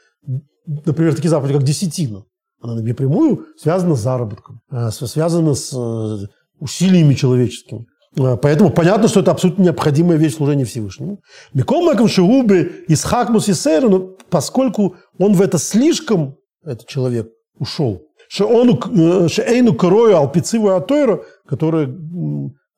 [SPEAKER 1] например, такие заповеди, как десятина. Она напрямую связана с заработком, э, связана с э, усилиями человеческими. Э, поэтому понятно, что это абсолютно необходимая вещь служения Всевышнему. Микол Маком Шиубы из Хакмус и Сейра, но поскольку он в это слишком, этот человек, ушел, Шеэйну Корою Алпициву Атойра, который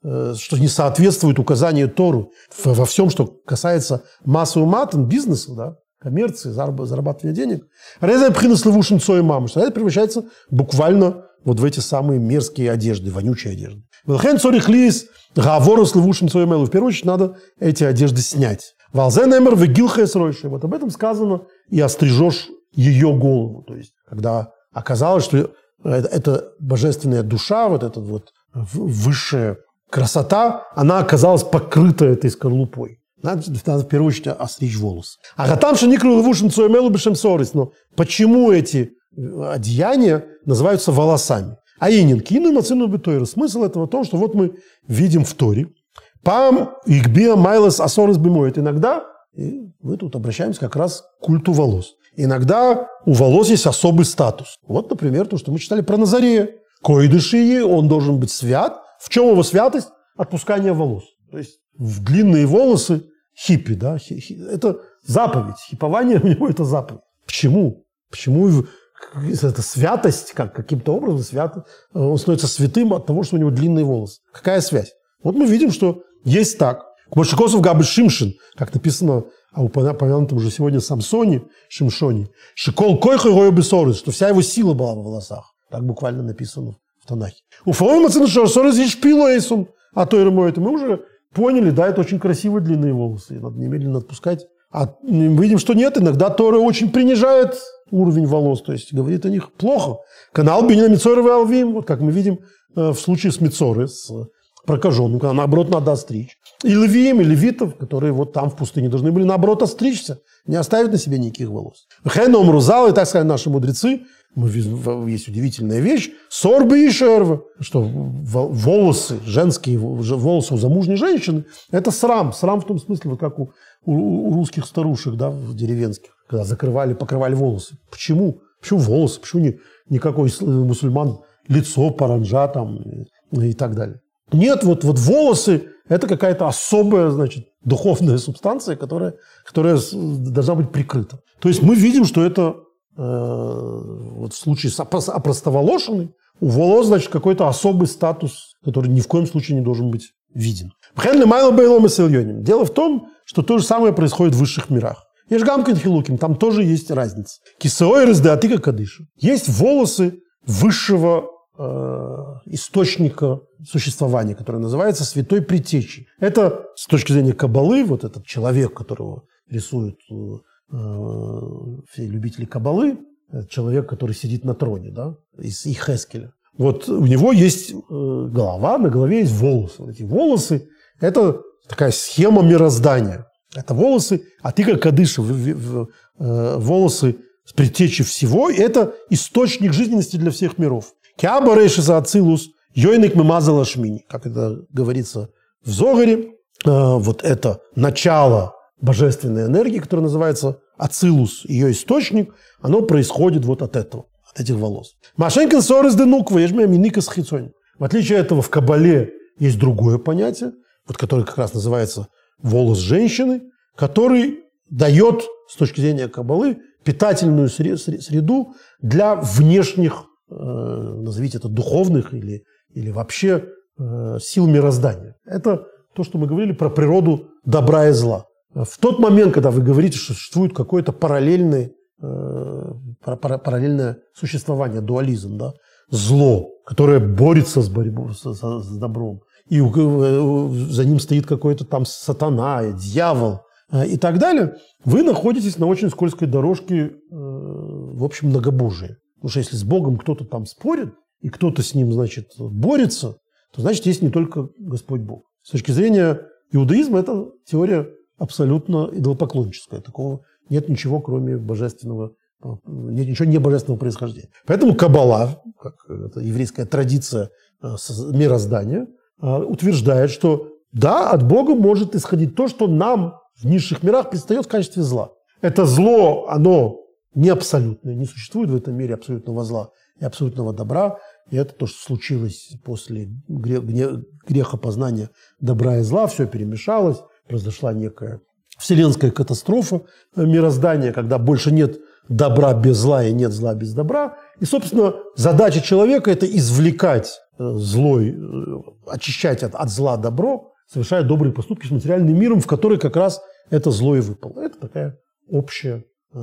[SPEAKER 1] что не соответствует указанию Тору во всем, что касается массового матан, бизнеса, да, коммерции, зарабатывания денег. Резай пхинус левушин цой мамы. Это превращается буквально вот в эти самые мерзкие одежды, вонючие одежды. Велхен цорих лис гаворус левушин цой. В первую очередь надо эти одежды снять. Валзенемер вегилхес ройши. Вот об этом сказано и острижешь ее голову. То есть, когда оказалось, что это, это божественная душа, вот эта вот высшая красота, она оказалась покрыта этой скорлупой. Надо, надо в первую очередь остричь волосы. А там что никру левушин цуэмелу бешем сорис. Но почему эти э, одеяния называются волосами? А инин кину мацину битойра. Смысл этого в том, что вот мы видим в Торе. Пам игбия майлес асорис бимоет. Иногда и мы тут обращаемся как раз к культу волос. Иногда у волос есть особый статус. Вот, например, то, что мы читали про Назарея. Коидышии, он должен быть свят. В чем его святость? Отпускание волос. То есть в длинные волосы хиппи, да, это заповедь. Хипование у него это заповедь. Почему? Почему это святость, как каким-то образом свят, он становится святым от того, что у него длинные волосы. Какая связь? Вот мы видим, что есть так. Кмошикосов Габы Шимшин, как написано о упомянутом уже сегодня Самсоне, Шимшоне, Шикол Койхой Гою Бесорис, что вся его сила была в волосах. Так буквально написано Танахе. У Фаома Цинашорис есть шпилоэйсум, а то и мы уже Поняли, да, это очень красивые длинные волосы, надо немедленно отпускать. А видим, что нет, иногда Тора очень принижает уровень волос, то есть говорит о них плохо. Канал Бенина Мицорова Алвим, вот как мы видим э, в случае с Мицоры, с прокаженным, когда наоборот надо остричь. И левием, и левитов, которые вот там в пустыне должны были наоборот остричься, не оставить на себе никаких волос. Хэном Рузал, и так сказали наши мудрецы, есть удивительная вещь, сорбы и шервы, что волосы, женские волосы у замужней женщины, это срам. Срам в том смысле, вот как у, у, у русских старушек, да, в деревенских, когда закрывали, покрывали волосы. Почему? Почему волосы? Почему не, никакой мусульман лицо, паранжа там и так далее? Нет, вот, вот волосы – это какая-то особая, значит, духовная субстанция, которая, которая должна быть прикрыта. То есть мы видим, что это вот в случае с опростоволошенной у волос, значит, какой-то особый статус, который ни в коем случае не должен быть виден. Дело в том, что то же самое происходит в высших мирах. Ешгамкин Хилуким, там тоже есть разница. Кисеой раздатыка кадыша. Есть волосы высшего э, источника существования, который называется святой притечей. Это с точки зрения кабалы, вот этот человек, которого рисуют э, все любители кабалы, человек, который сидит на троне, да, из Ихескеля. Вот у него есть э, голова, на голове есть волосы. Эти волосы – это такая схема мироздания. Это волосы, а ты как кадыша, э, волосы с предтечи всего, это источник жизненности для всех миров. Киаба за ацилус, йойник мемазала шмини, как это говорится в Зогаре. Э, вот это начало божественной энергии, которая называется ацилус, ее источник, оно происходит вот от этого, от этих волос. Машенькин сорез денуква, ежме миника с В отличие от этого в Кабале есть другое понятие, вот которое как раз называется волос женщины, который дает, с точки зрения Кабалы, питательную среду для внешних, э, назовите это, духовных или, или вообще э, сил мироздания. Это то, что мы говорили про природу добра и зла. В тот момент, когда вы говорите, что существует какое-то параллельное, э, параллельное существование, дуализм, да, зло, которое борется с, борьбой, с, с добром, и за ним стоит какой-то там сатана, дьявол э, и так далее, вы находитесь на очень скользкой дорожке, э, в общем, многобожия. Потому что если с Богом кто-то там спорит, и кто-то с ним, значит, борется, то значит, есть не только Господь Бог. С точки зрения иудаизма, это теория абсолютно идолопоклонническая. Такого нет ничего, кроме божественного нет ничего не божественного происхождения. Поэтому Каббала, как это еврейская традиция э, мироздания, а, утверждает, что да, от Бога может исходить то, что нам в низших мирах предстает в качестве зла. Это зло, оно не абсолютное, не существует в этом мире абсолютного зла и абсолютного добра. И это то, что случилось после греха познания добра и зла, все перемешалось, произошла некая вселенская катастрофа мироздания, когда больше нет добра без зла и нет зла без добра. И, собственно, задача человека – это извлекать э, злой, э, очищать от, от зла добро, совершая добрые поступки с материальным миром, в который как раз это зло и выпало. Это такая общая э,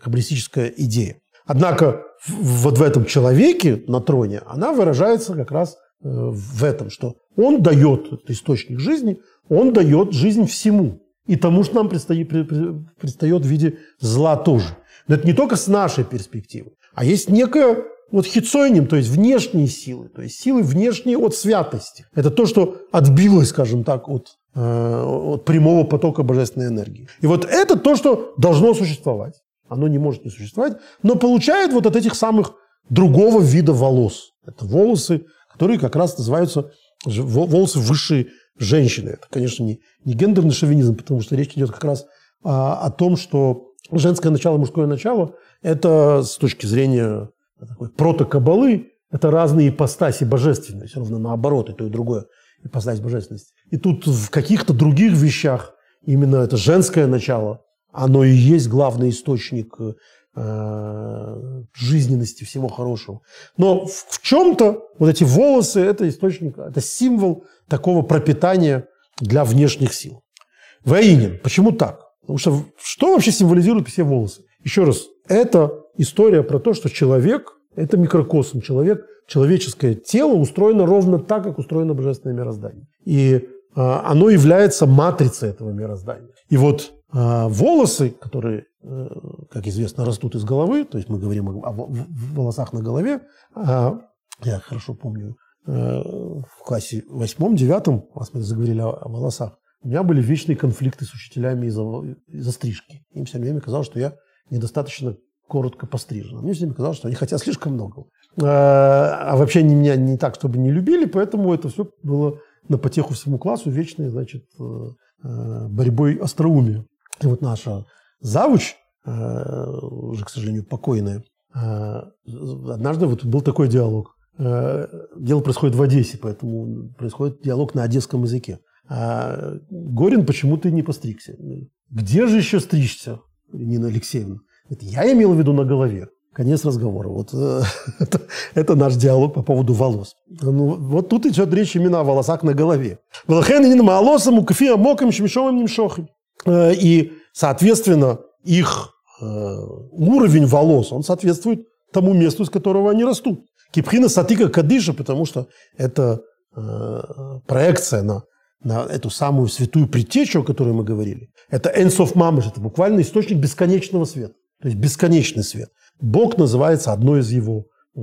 [SPEAKER 1] каббалистическая идея. Однако вот в этом человеке на троне она выражается как раз э, в этом, что он дает, это источник жизни, он дает жизнь всему. И тому, что нам предстоит, предстает в виде зла тоже. Но это не только с нашей перспективы, а есть некая вот хитсойним, то есть внешние силы, то есть силы внешние от святости. Это то, что отбилось, скажем так, от, э, от прямого потока божественной энергии. И вот это то, что должно существовать. Оно не может не существовать, но получает вот от этих самых другого вида волос. Это волосы, которые как раз называются волосы высшей женщины. Это, конечно, не, не гендерный шовинизм, потому что речь идет как раз а, о том, что женское начало и мужское начало – это с точки зрения такой протокабалы, это разные ипостаси божественной, все равно наоборот, и то, и другое ипостась божественности. И тут в каких-то других вещах именно это женское начало, оно и есть главный источник э, жизненности всего хорошего. Но в, чем-то вот эти волосы – это источник, это символ такого пропитания для внешних сил. Воинин. Почему так? Потому что что вообще символизируют все волосы? Еще раз, это история про то, что человек – это микрокосм. Человек, человеческое тело устроено ровно так, как устроено божественное мироздание. И а, оно является матрицей этого мироздания. И вот а, волосы, которые, э, как известно, растут из головы, то есть мы говорим о волосах на голове, а, я хорошо помню, э, в классе восьмом-девятом, раз мы заговорили о волосах, у меня были вечные конфликты с учителями из-за из стрижки. Им все время казалось, что я недостаточно коротко пострижена. Мне всегда казалось, что они хотят слишком много. А, а вообще они меня не так, чтобы не любили, поэтому это все было на потеху всему классу вечной, значит, э, э, борьбой остроумия. И вот наша завуч, э, уже, к сожалению, покойная, однажды вот был такой диалог. Дело происходит в Одессе, поэтому происходит диалог на одесском языке. А Горин почему-то не постригся. Где же еще стричься, Нина Алексеевна? Это я имел в виду на голове. Конец разговора. Вот э, это, это наш диалог по поводу волос. Ну, вот тут идет речь именно о волосах на голове. Э, и, соответственно, их э, уровень волос, он соответствует тому месту, из которого они растут. Кипхина сатика кадыша, потому что это э, проекция на, на эту самую святую предтечу, о которой мы говорили. Это энсов мамыш, это буквально источник бесконечного света. То есть бесконечный свет. Бог называется одной из его, э,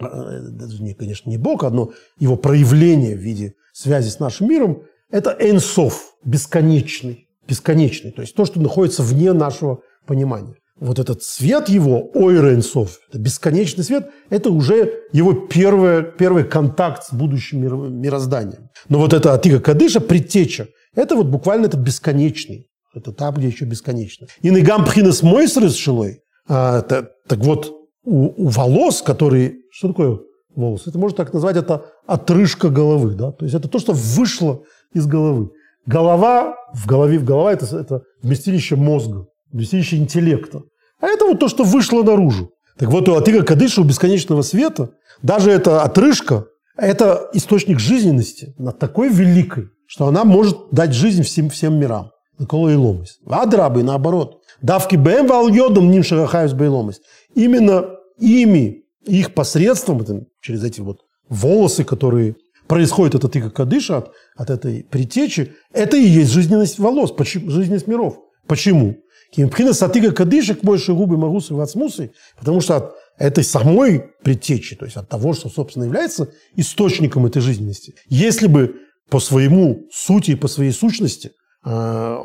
[SPEAKER 1] э, не, конечно, не Бог, одно его проявление в виде связи с нашим миром, это энсов, бесконечный, бесконечный, то есть то, что находится вне нашего понимания. Вот этот свет его, ойра это бесконечный свет, это уже его первый, первый контакт с будущим мирозданием. Но вот это Атига Кадыша, предтеча, это вот буквально этот бесконечный, это там, где еще бесконечно. И негам пхинес мойсрес шилой, а, так, так вот, у, у волос, которые... Что такое волос? Это можно так назвать, это отрыжка головы. Да? То есть это то, что вышло из головы. Голова, в голове, в голова это, это вместилище мозга, вместилище интеллекта. А это вот то, что вышло наружу. Так вот, у Атыга Кадыша, у бесконечного света, даже эта отрыжка, это источник жизненности над такой великой, что она может дать жизнь всем, всем мирам. Кола и ломость. Адрабы, наоборот. Давки бэм вал йодом ним шарахаюс бейломость. Именно ими, их посредством, через эти вот волосы, которые происходят от этой кадыша, от, от этой притечи, это и есть жизненность волос, почему, жизненность миров. Почему? Кимпхина сатыга кадышек больше губы магусы вацмусы, потому что от этой самой предтечи, то есть от того, что, собственно, является источником этой жизненности. Если бы по своему сути и по своей сущности – Э,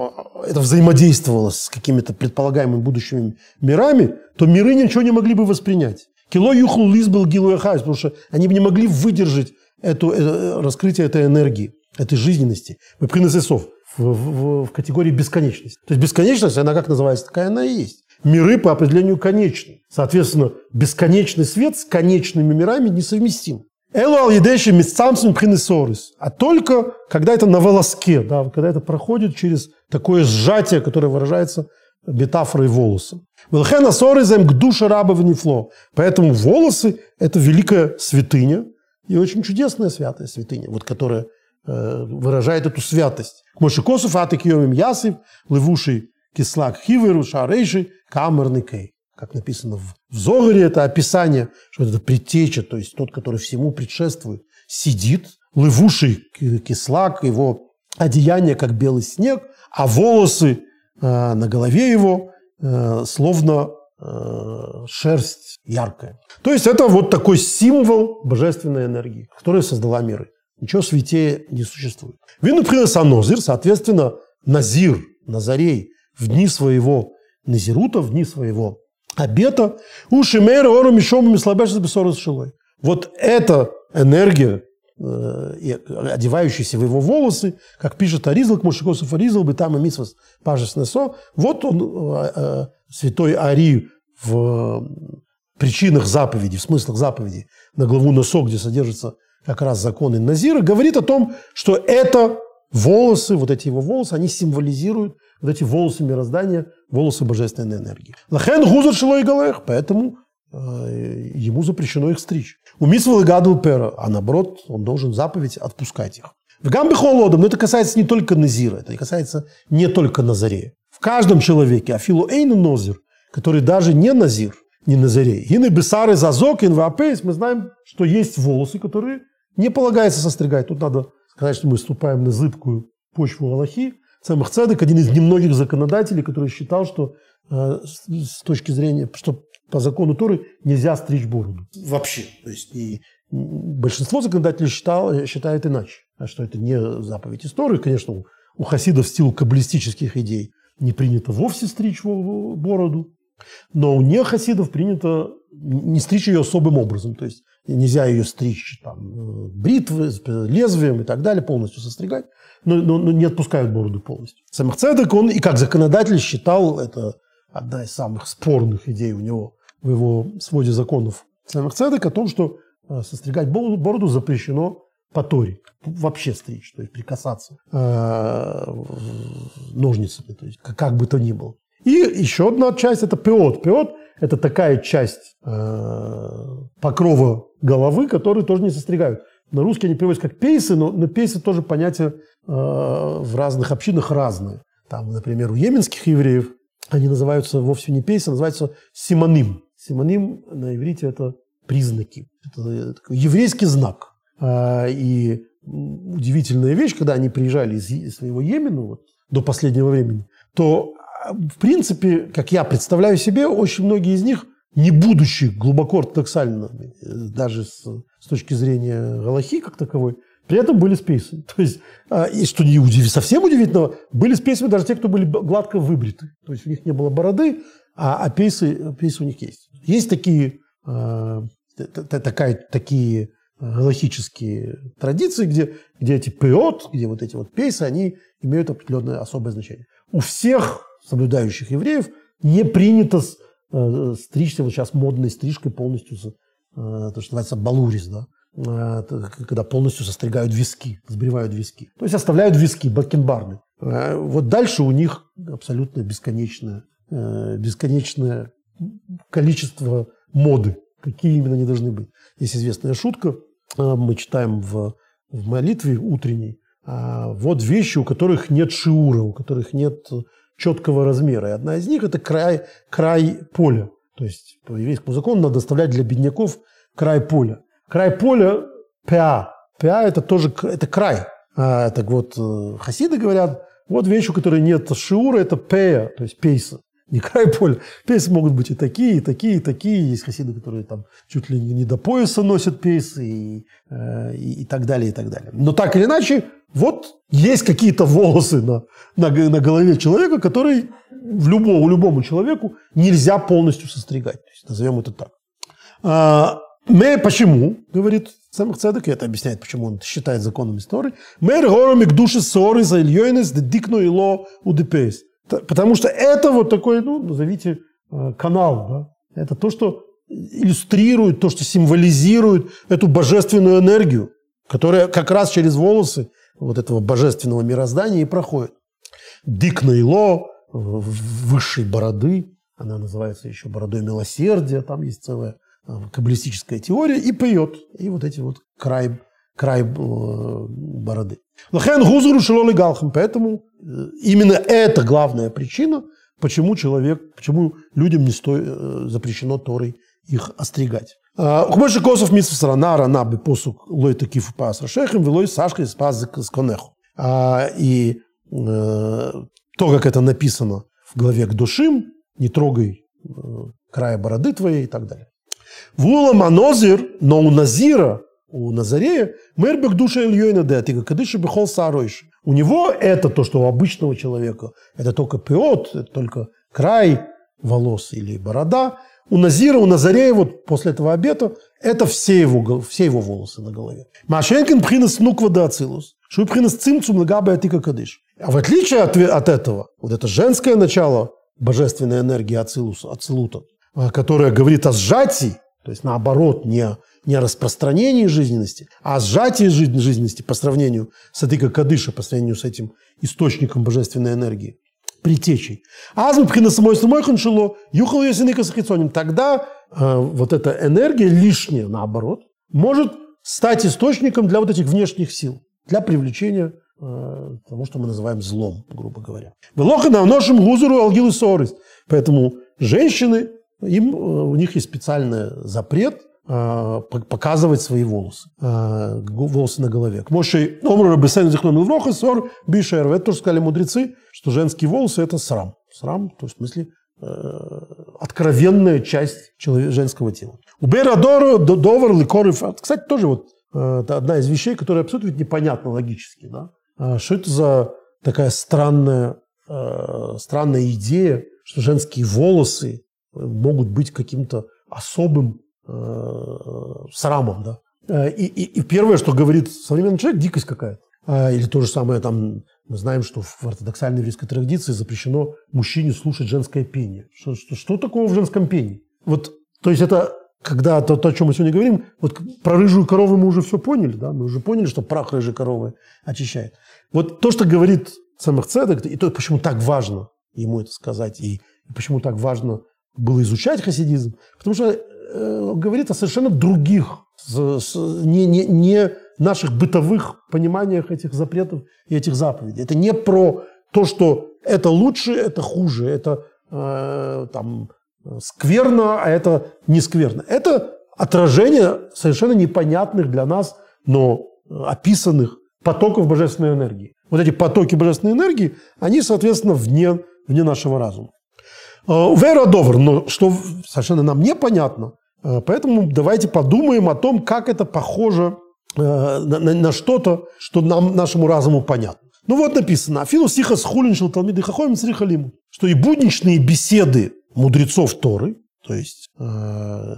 [SPEAKER 1] это взаимодействовало с какими-то предполагаемыми будущими мирами, то миры ничего не могли бы воспринять. Кило юхлу лис был гилу потому что они бы не могли выдержать эту, это, раскрытие этой энергии, этой жизненности. Принесесов в, в, в категории бесконечности. То есть бесконечность, она как называется, такая она и есть. Миры по определению конечны. Соответственно, бесконечный свет с конечными мирами несовместим. Элуал едеши мисцамсим принесорис. А только когда это на волоске, да, когда это проходит через такое сжатие, которое выражается метафорой волоса. Велхена соризем к душе раба внефло. Поэтому волосы – это великая святыня и очень чудесная святая святыня, вот которая э, выражает эту святость. Мошикосов атакиомим ясив, левуший кислак хиверу, шарейший, камерный кей как написано в Зогаре, это описание, что это предтеча, то есть тот, который всему предшествует, сидит, лывуший кислак, его одеяние, как белый снег, а волосы э, на голове его э, словно шерсть яркая. То есть это вот такой символ божественной энергии, которая создала миры. Ничего святее не существует. Вину принес Анозир, соответственно, Назир, Назарей, в дни своего Назирута, в дни своего обета, у Шимейра ору мишом слабешься бессорос шилой. Вот эта энергия, э, одевающаяся в его волосы, как пишет Аризл, Мушикосов Аризл, бы там и митсвас пажес несо, вот он, э, э, святой Ари в причинах заповеди, в смыслах заповеди на главу Носо, где содержатся как раз законы Назира, говорит о том, что это волосы, вот эти его волосы, они символизируют вот эти волосы мироздания, волосы божественной энергии. Лахен гузар шилой галех, поэтому э, ему запрещено их стричь. У мисвал гадал пера, а наоборот, он должен заповедь отпускать их. В гамбе холодом, но это касается не только Назира, это касается не только Назарея. В каждом человеке, афилу эйну нозир, который даже не Назир, не Назарей. Ины бесары зазок, инвапейс, мы знаем, что есть волосы, которые не полагается состригать. Тут надо сказать, что мы ступаем на зыбкую почву Аллахи, Самых Цадек, один из немногих законодателей, который считал, что э, с точки зрения, что по закону Торы нельзя стричь бороду. Вообще. То есть и большинство законодателей считал, считает иначе. А что это не заповедь истории. Конечно, у, хасидов в стилу каббалистических идей не принято вовсе стричь бороду. Но у нехасидов принято не стричь ее особым образом. То есть нельзя ее стричь там, э, бритвы, лезвием и так далее, полностью состригать, но, но, но не отпускают бороду полностью. Самохцедек, он и как законодатель считал, это одна из самых спорных идей у него в его своде законов Самохцедек, о том, что э, состригать бороду запрещено по Торе. Вообще стричь, то есть прикасаться э, ножницами, то есть как, бы то ни было. И еще одна часть – это пиот. Пиот – это такая часть э, покрова головы, которые тоже не состригают. На русский они переводят как пейсы, но, но пейсы тоже понятие э, в разных общинах разное. Там, например, у йеменских евреев они называются вовсе не пейсы, а называются симоним. Симоним на иврите – это признаки. Это такой еврейский знак. А, и удивительная вещь, когда они приезжали из своего Йемена вот, до последнего времени, то, а, в принципе, как я представляю себе, очень многие из них, не будучи глубоко ортодоксальными, даже с, с точки зрения Галахи как таковой, при этом были спейсы. То есть, а, и что не удив... совсем удивительно, были спейсами даже те, кто были гладко выбриты. То есть у них не было бороды, а, а пейсы, пейсы у них есть. Есть такие, э, такая, такие галахические традиции, где, где эти пиот, где вот эти вот пейсы, они имеют определенное особое значение. У всех соблюдающих евреев не принято э, стричься вот сейчас модной стрижкой полностью, э, то, что называется балурис, да, э, когда полностью состригают виски, сбривают виски. То есть оставляют виски, бакенбарды. Э, вот дальше у них абсолютно бесконечное, бесконечное количество моды, какие именно они должны быть. Есть известная шутка – мы читаем в, в молитве утренней, а, вот вещи, у которых нет шиура, у которых нет четкого размера. И одна из них – это край, край поля. То есть по еврейскому закону надо оставлять для бедняков край поля. Край поля – пя. Пя – это тоже это край. А, так вот, э, хасиды говорят, вот вещь, у которой нет шиура – это пея, то есть пейса не край поля. Пейсы могут быть и такие, и такие, и такие. Есть хасиды, которые там чуть ли не до пояса носят пейсы и, э, и, и так далее, и так далее. Но так или иначе, вот есть какие-то волосы на, на, на голове человека, которые в любому, любому человеку нельзя полностью состригать. То есть, назовем это так. А, мы почему, говорит Самых Цедек, и это объясняет, почему он считает законом истории. Мэр горомик души ссоры за ильёйнес, дикно ило удепейс. Потому что это вот такой, ну, назовите, э, канал. Да? Это то, что иллюстрирует, то, что символизирует эту божественную энергию, которая как раз через волосы вот этого божественного мироздания и проходит. Дик Наило, высшей бороды, она называется еще бородой милосердия, там есть целая э, каббалистическая теория, и поет. И вот эти вот край, край э, бороды. Лахен гузуру шелоли галхам. Поэтому именно это главная причина, почему человек, почему людям не сто, э, запрещено Торой их остригать. А, Ухмыши косов мисс страна рана бы посук лой такив пас рашехим велой пас с конеху. А, и э, то, как это написано в главе к душим, не трогай края бороды твоей и так далее. Вула манозир, но у Назира у Назарея, Мербек душа Ильёйна Детига, Кадыша Бехол Саройш. У него это то, что у обычного человека. Это только пиот, это только край волос или борода. У Назира, у Назарея, вот после этого обета, это все его, все его волосы на голове. Машенкин пхинас нуква да ацилус. Шуй пхинас цимцум лагаба атика кадыш. А в отличие от, от этого, вот это женское начало божественной энергии ацилуса, ацилута, которая говорит о сжатии, то есть наоборот, не не о распространении жизненности, а о сжатии жизненности по сравнению с Адыка Кадыша, по сравнению с этим источником божественной энергии, притечей. Азмпхина самой самой ханшило, юхал ясеника сахицоним. Тогда э, вот эта энергия лишняя, наоборот, может стать источником для вот этих внешних сил, для привлечения э, того, что мы называем злом, грубо говоря. Велоха на ношем гузуру алгилы сорис. Поэтому женщины, им, э, у них есть специальный запрет показывать свои волосы, а, волосы на голове. К Моше Омру Рабесен Зихнон Вроха Сор Бишер. Это тоже сказали мудрецы, что женские волосы – это срам. Срам, то есть в смысле э, откровенная часть женского тела. У Берадора Довар Ликоров. Кстати, тоже вот э, это одна из вещей, которая абсолютно непонятна логически. Да? А что это за такая странная, э, странная идея, что женские волосы могут быть каким-то особым э, срамом. Да? Э, и, и, и первое, что говорит современный человек, дикость какая-то. А, или то же самое, там, мы знаем, что в ортодоксальной еврейской традиции запрещено мужчине слушать женское пение. Что, что, что такого в женском пении? Вот, то есть это когда то, то, о чем мы сегодня говорим, вот про рыжую корову мы уже все поняли, да, мы уже поняли, что прах рыжей коровы очищает. Вот то, что говорит Самых Цедек, и то, почему так важно ему это сказать, и, и почему так важно было изучать хасидизм, потому что говорит о совершенно других, не, не, не наших бытовых пониманиях этих запретов и этих заповедей. Это не про то, что это лучше, это хуже, это э, там скверно, а это не скверно. Это отражение совершенно непонятных для нас, но описанных потоков божественной энергии. Вот эти потоки божественной энергии, они, соответственно, вне, вне нашего разума. Э, Вера Довр, но что совершенно нам непонятно, э, поэтому давайте подумаем о том, как это похоже э, на, на, на что-то, что нам, нашему разуму понятно. Ну вот написано, Афилу сиха схулин шел талмиды хахоим срихалиму, что и будничные беседы мудрецов Торы, то есть, э,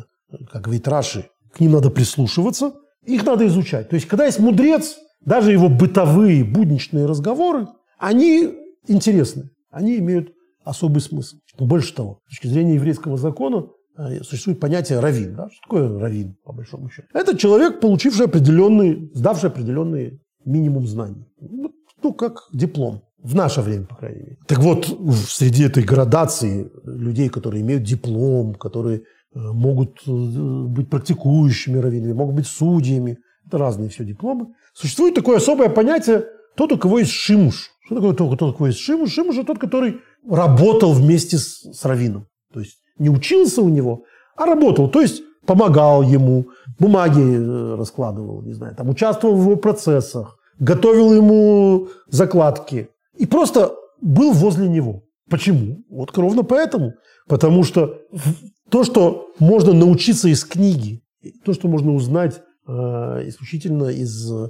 [SPEAKER 1] как говорит Раши, к ним надо прислушиваться, их надо изучать. То есть, когда есть мудрец, даже его бытовые, будничные разговоры, они интересны, они имеют особый смысл. Больше того, с точки зрения еврейского закона, э, существует понятие равин. Да? Что такое равин, по большому счету? Это человек, получивший определенный, сдавший определенный минимум знаний. Ну, ну как диплом. В наше время, по крайней мере. Так вот, среди этой градации людей, которые имеют диплом, которые э, могут э, быть практикующими раввинами, могут быть судьями, это разные все дипломы, существует такое особое понятие тот, у кого есть шимуш. Что такое тот, у кого есть шимуш? Шимуш – это тот, который работал вместе с, с раввином. То есть не учился у него, а работал. То есть помогал ему, бумаги э, раскладывал, не знаю, там, участвовал в его процессах, готовил ему закладки, и просто был возле него. Почему? Вот ровно поэтому. Потому что то, что можно научиться из книги, то, что можно узнать э, исключительно из, э,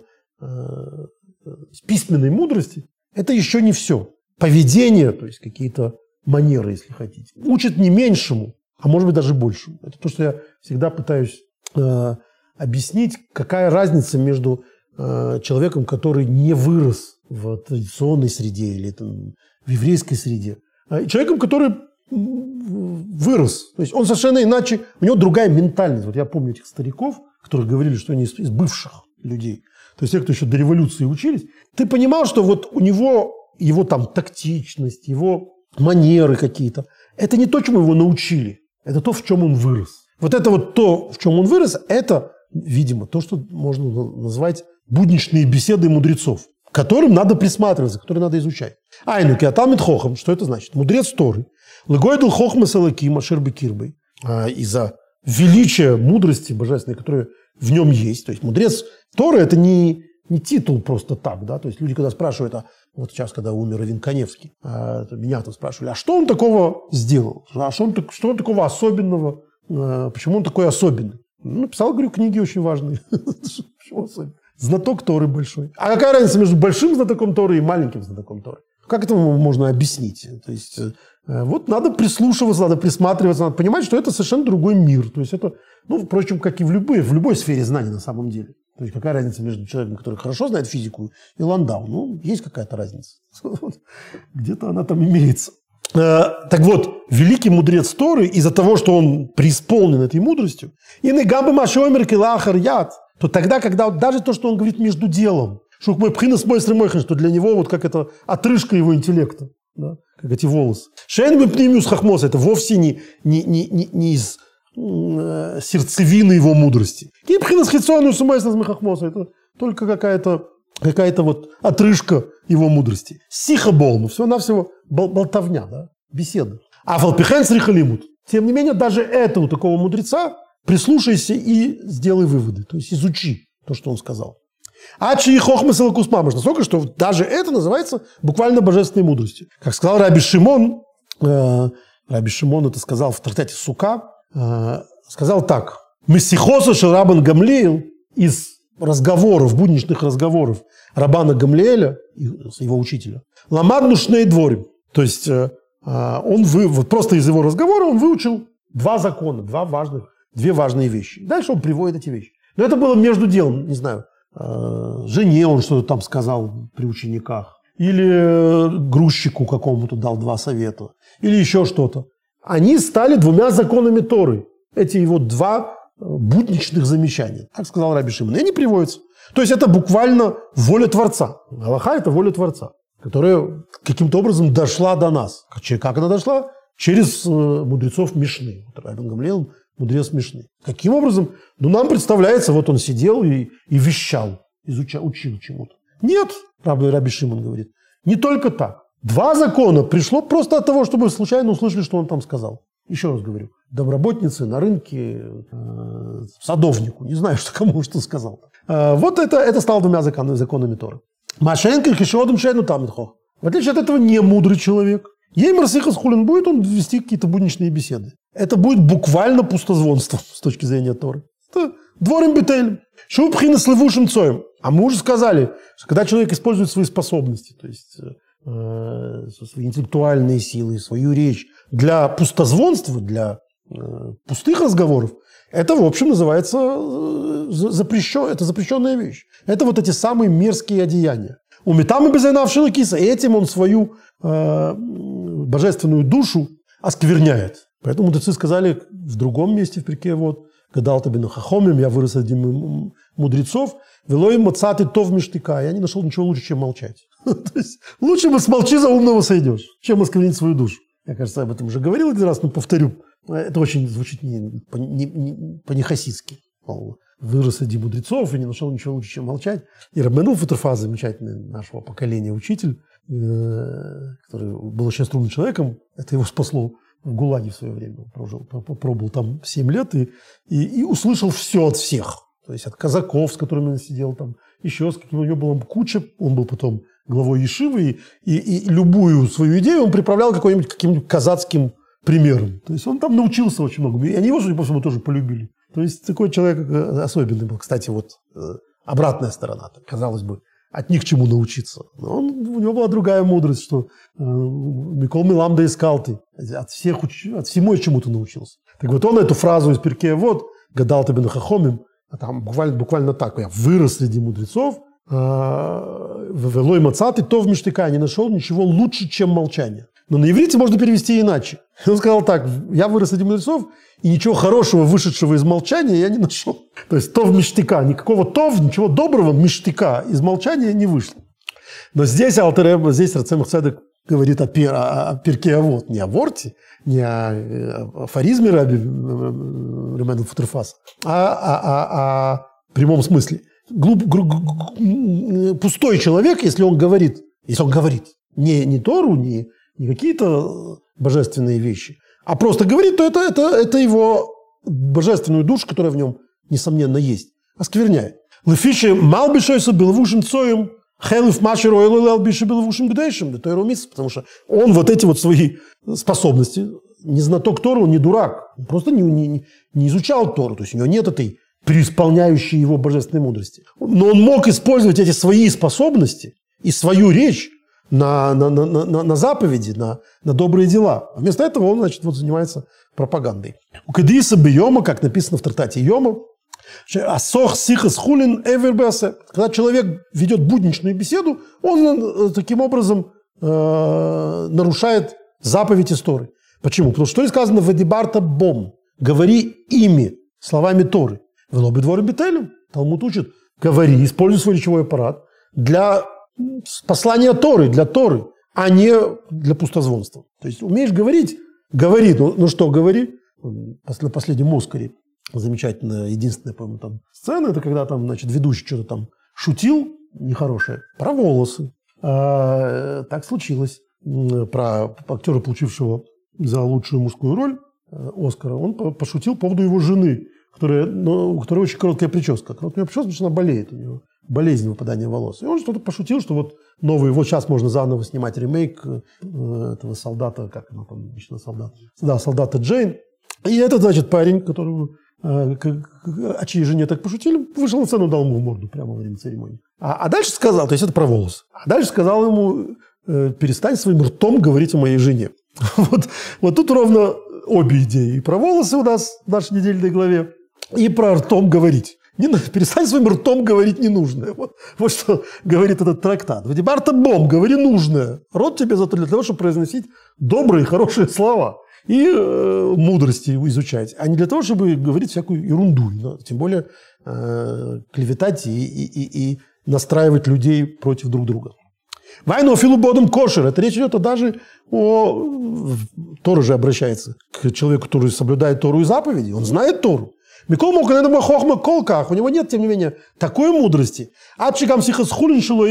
[SPEAKER 1] из письменной мудрости, это еще не все. Поведение, то есть какие-то манеры, если хотите, учат не меньшему, а может быть даже большему. Это то, что я всегда пытаюсь э, объяснить, какая разница между э, человеком, который не вырос в традиционной среде или там, в еврейской среде. А человеком, который вырос. То есть он совершенно иначе, у него другая ментальность. Вот я помню этих стариков, которые говорили, что они из, из бывших людей. То есть те, кто еще до революции учились. Ты понимал, что вот у него его там тактичность, его манеры какие-то, это не то, чему его научили. Это то, в чем он вырос. Вот это вот то, в чем он вырос, это, видимо, то, что можно назвать будничные беседы мудрецов которым надо присматриваться, которые надо изучать. Айну киатамит хохам. Что это значит? Мудрец Торы. Лыгойдл хохма салаки маширбы кирбы. А, из-за величия мудрости божественной, которая в нем есть. То есть мудрец Торы – это не, не титул просто так. Да? То есть люди, когда спрашивают, а вот сейчас, когда умер Равин Каневский, а, меня-то спрашивали, а что он такого сделал? А что он, что он такого особенного? А, почему он такой особенный? Ну, написал, говорю, книги очень важные. Знаток Торы большой. А какая разница между большим знатоком Торы и маленьким знатоком Торы? Как это можно объяснить? То есть, э, вот надо прислушиваться, надо присматриваться, надо понимать, что это совершенно другой мир. То есть это, ну, впрочем, как и в любой, в любой сфере знаний на самом деле. То есть какая разница между человеком, который хорошо знает физику, и Ландау? Ну, есть какая-то разница. Где-то она там имеется. Э, так вот, великий мудрец Торы, из-за того, что он преисполнен этой мудростью, и негамбы машомер килахар яд, то тогда, когда даже то, что он говорит между делом, что мой пхинас мой что для него вот как это отрыжка его интеллекта, да, как эти волосы. Шейн пнемиус хахмос, это вовсе не, не, не, не, из сердцевины его мудрости. Кипхинас хитсону сумайснас хахмоса, это только какая-то какая-то вот отрыжка его мудрости. Сиха болму, всего-навсего бол, болтовня, да, беседа. А фалпихен срихалимут. Тем не менее, даже это у такого мудреца прислушайся и сделай выводы. То есть изучи то, что он сказал. А чьи хохмы салакусмамыш. Настолько, что даже это называется буквально божественной мудростью. Как сказал Раби Шимон, э, Раби Шимон это сказал в трактате Сука, э, сказал так. Мессихоса Шарабан Гамлеил из разговоров, будничных разговоров Рабана Гамлеэля, его учителя, ламадну шней дворим. То есть э, э, он вы, вот просто из его разговора он выучил Два закона, два важных, две важные вещи. Дальше он приводит эти вещи. Но это было между делом, не знаю, э, жене он что-то там сказал при учениках, или грузчику какому-то дал два совета, или еще что-то. Они стали двумя законами Торы. Эти его два э, будничных замечания. Так сказал Раби Шимон. И они приводятся. То есть это буквально воля Творца. Аллаха – это воля Творца, которая каким-то образом дошла до нас. Как она дошла? Через э, мудрецов Мишны. Вот Рабин мудрец Мишны. Каким образом? Ну, нам представляется, вот он сидел и, и вещал, изучал, учил чему-то. Нет, Раби Шимон говорит, не только так. Два закона пришло просто от того, чтобы случайно услышали, что он там сказал. Еще раз говорю, домработнице на рынке, э, садовнику, не знаю, что кому что сказал. Э, вот это, это стало двумя законами, законами Торы. Машенко хишодом шейну там В отличие от этого, не мудрый человек. Ей Марсиха Хулин будет он вести какие-то будничные беседы. Это будет буквально пустозвонство с точки зрения Торы. Это дворим бетелем. Шупхина с левушим цоем. А мы уже сказали, что когда человек использует свои способности, то есть Э, свои интеллектуальные силы, свою речь для пустозвонства, для э, пустых разговоров, это, в общем, называется э, запрещен, это запрещенная вещь. Это вот эти самые мерзкие одеяния. У Метама безайнавшила киса. Этим он свою э, божественную душу оскверняет. Поэтому мудрецы сказали в другом месте в прике, вот, гадал тебе хахомим, я вырос среди мудрецов, велой мацаты тов миштыка. Я не нашел ничего лучше, чем молчать. То есть лучше бы смолчи, за умного сойдешь, чем осквернить свою душу. Я, кажется, об этом уже говорил один раз, но повторю. Это очень звучит не, не, не, по-нехасидски. Вырос среди мудрецов и не нашел ничего лучше, чем молчать. И Рабменул Футерфа, замечательный нашего поколения учитель, э, который был очень струнным человеком, это его спасло в ГУЛАГе в свое время. Прожил, пробовал там 7 лет и, и, и услышал все от всех. То есть от казаков, с которыми он сидел, там, еще с какими у него была куча. Он был потом главой Ешивы, и, и, любую свою идею он приправлял каким-нибудь каким казацким примером. То есть он там научился очень многому. И они его, судя по всему, тоже полюбили. То есть такой человек э, особенный был. Кстати, вот э, обратная сторона. Казалось бы, от них чему научиться. Но он, у него была другая мудрость, что э, Микол Миламда искал ты. От, всех, от всему чему-то научился. Так вот он эту фразу из Перкея вот, гадал тебе на хахомим, а там буквально, буквально так, я вырос среди мудрецов, Велой Мацаты, то в Миштыка не нашел ничего лучше, чем молчание. Но на иврите можно перевести иначе. Он сказал так, я вырос среди мудрецов, и ничего хорошего, вышедшего из молчания, я не нашел. То есть то в миштыка, никакого то, ничего доброго миштыка из молчания не вышло. Но здесь Алтереб, здесь Рацемах Цедек говорит о, пер, о, перке а вот, не о ворте, не о, о афоризме Раби Ремена Футерфаса, а о, о, о прямом смысле глуп, гру, гру, пустой человек, если он говорит, если он говорит не, не Тору, не, не какие-то божественные вещи, а просто говорит, то это, это, это его божественную душу, которая в нем, несомненно, есть, оскверняет. Лефиши малбишойса белвушим цоем, хелиф машер ойлэл биши белвушим бдейшим, да потому что он вот эти вот свои способности, не знаток Тору, не дурак, он просто не, не, не изучал Тору, то есть у него нет этой преисполняющий его божественной мудрости. Но он мог использовать эти свои способности и свою речь на, на, на, на, на заповеди, на, на добрые дела. А вместо этого он, значит, вот занимается пропагандой. У Кадиса Бьема, как написано в трактате Йома, Асох сихас хулин эвербесе. Когда человек ведет будничную беседу, он э, таким образом э, нарушает заповедь истории. Почему? Потому что сказано в Эдибарта Бом. Говори ими, словами Торы. В лобби двор бителем. Талмуд учит, говори, используй свой речевой аппарат для послания Торы, для Торы, а не для пустозвонства. То есть умеешь говорить, говори. Ну, ну что, говори. На последнем Оскаре замечательная, единственная, по-моему, там сцена, это когда там, значит, ведущий что-то там шутил нехорошее про волосы. А, так случилось. Про актера, получившего за лучшую мужскую роль э, Оскара, он пошутил по поводу его жены, которая, ну, у которой очень короткая прическа. Короткая прическа, потому что она болеет у нее. Болезнь выпадания волос. И он что-то пошутил, что вот новый, вот сейчас можно заново снимать ремейк э, этого солдата, как она там, обычно солдат. Да, солдата Джейн. И этот, значит, парень, который э, о чьей жене так пошутили, вышел на сцену, дал ему в морду прямо во время церемонии. А, а дальше сказал, то есть это про волос. А дальше сказал ему, э, перестань своим ртом говорить о моей жене. Вот, вот тут ровно обе идеи. И про волосы у нас в нашей недельной главе, и про ртом говорить. Не, перестань своим ртом говорить ненужное. Вот, вот что говорит этот трактат. Барта бом, говори нужное. Рот тебе зато для того, чтобы произносить добрые, хорошие слова и э, мудрости изучать, а не для того, чтобы говорить всякую ерунду, но, тем более э, клеветать и, и, и, и настраивать людей против друг друга. Вайну филубодом кошер. Это речь идет даже о... Тора же обращается к человеку, который соблюдает Тору и заповеди. Он знает Тору. Микол Моканедама Хохма Колках. У него нет, тем не менее, такой мудрости. Адчикам сихасхулин шило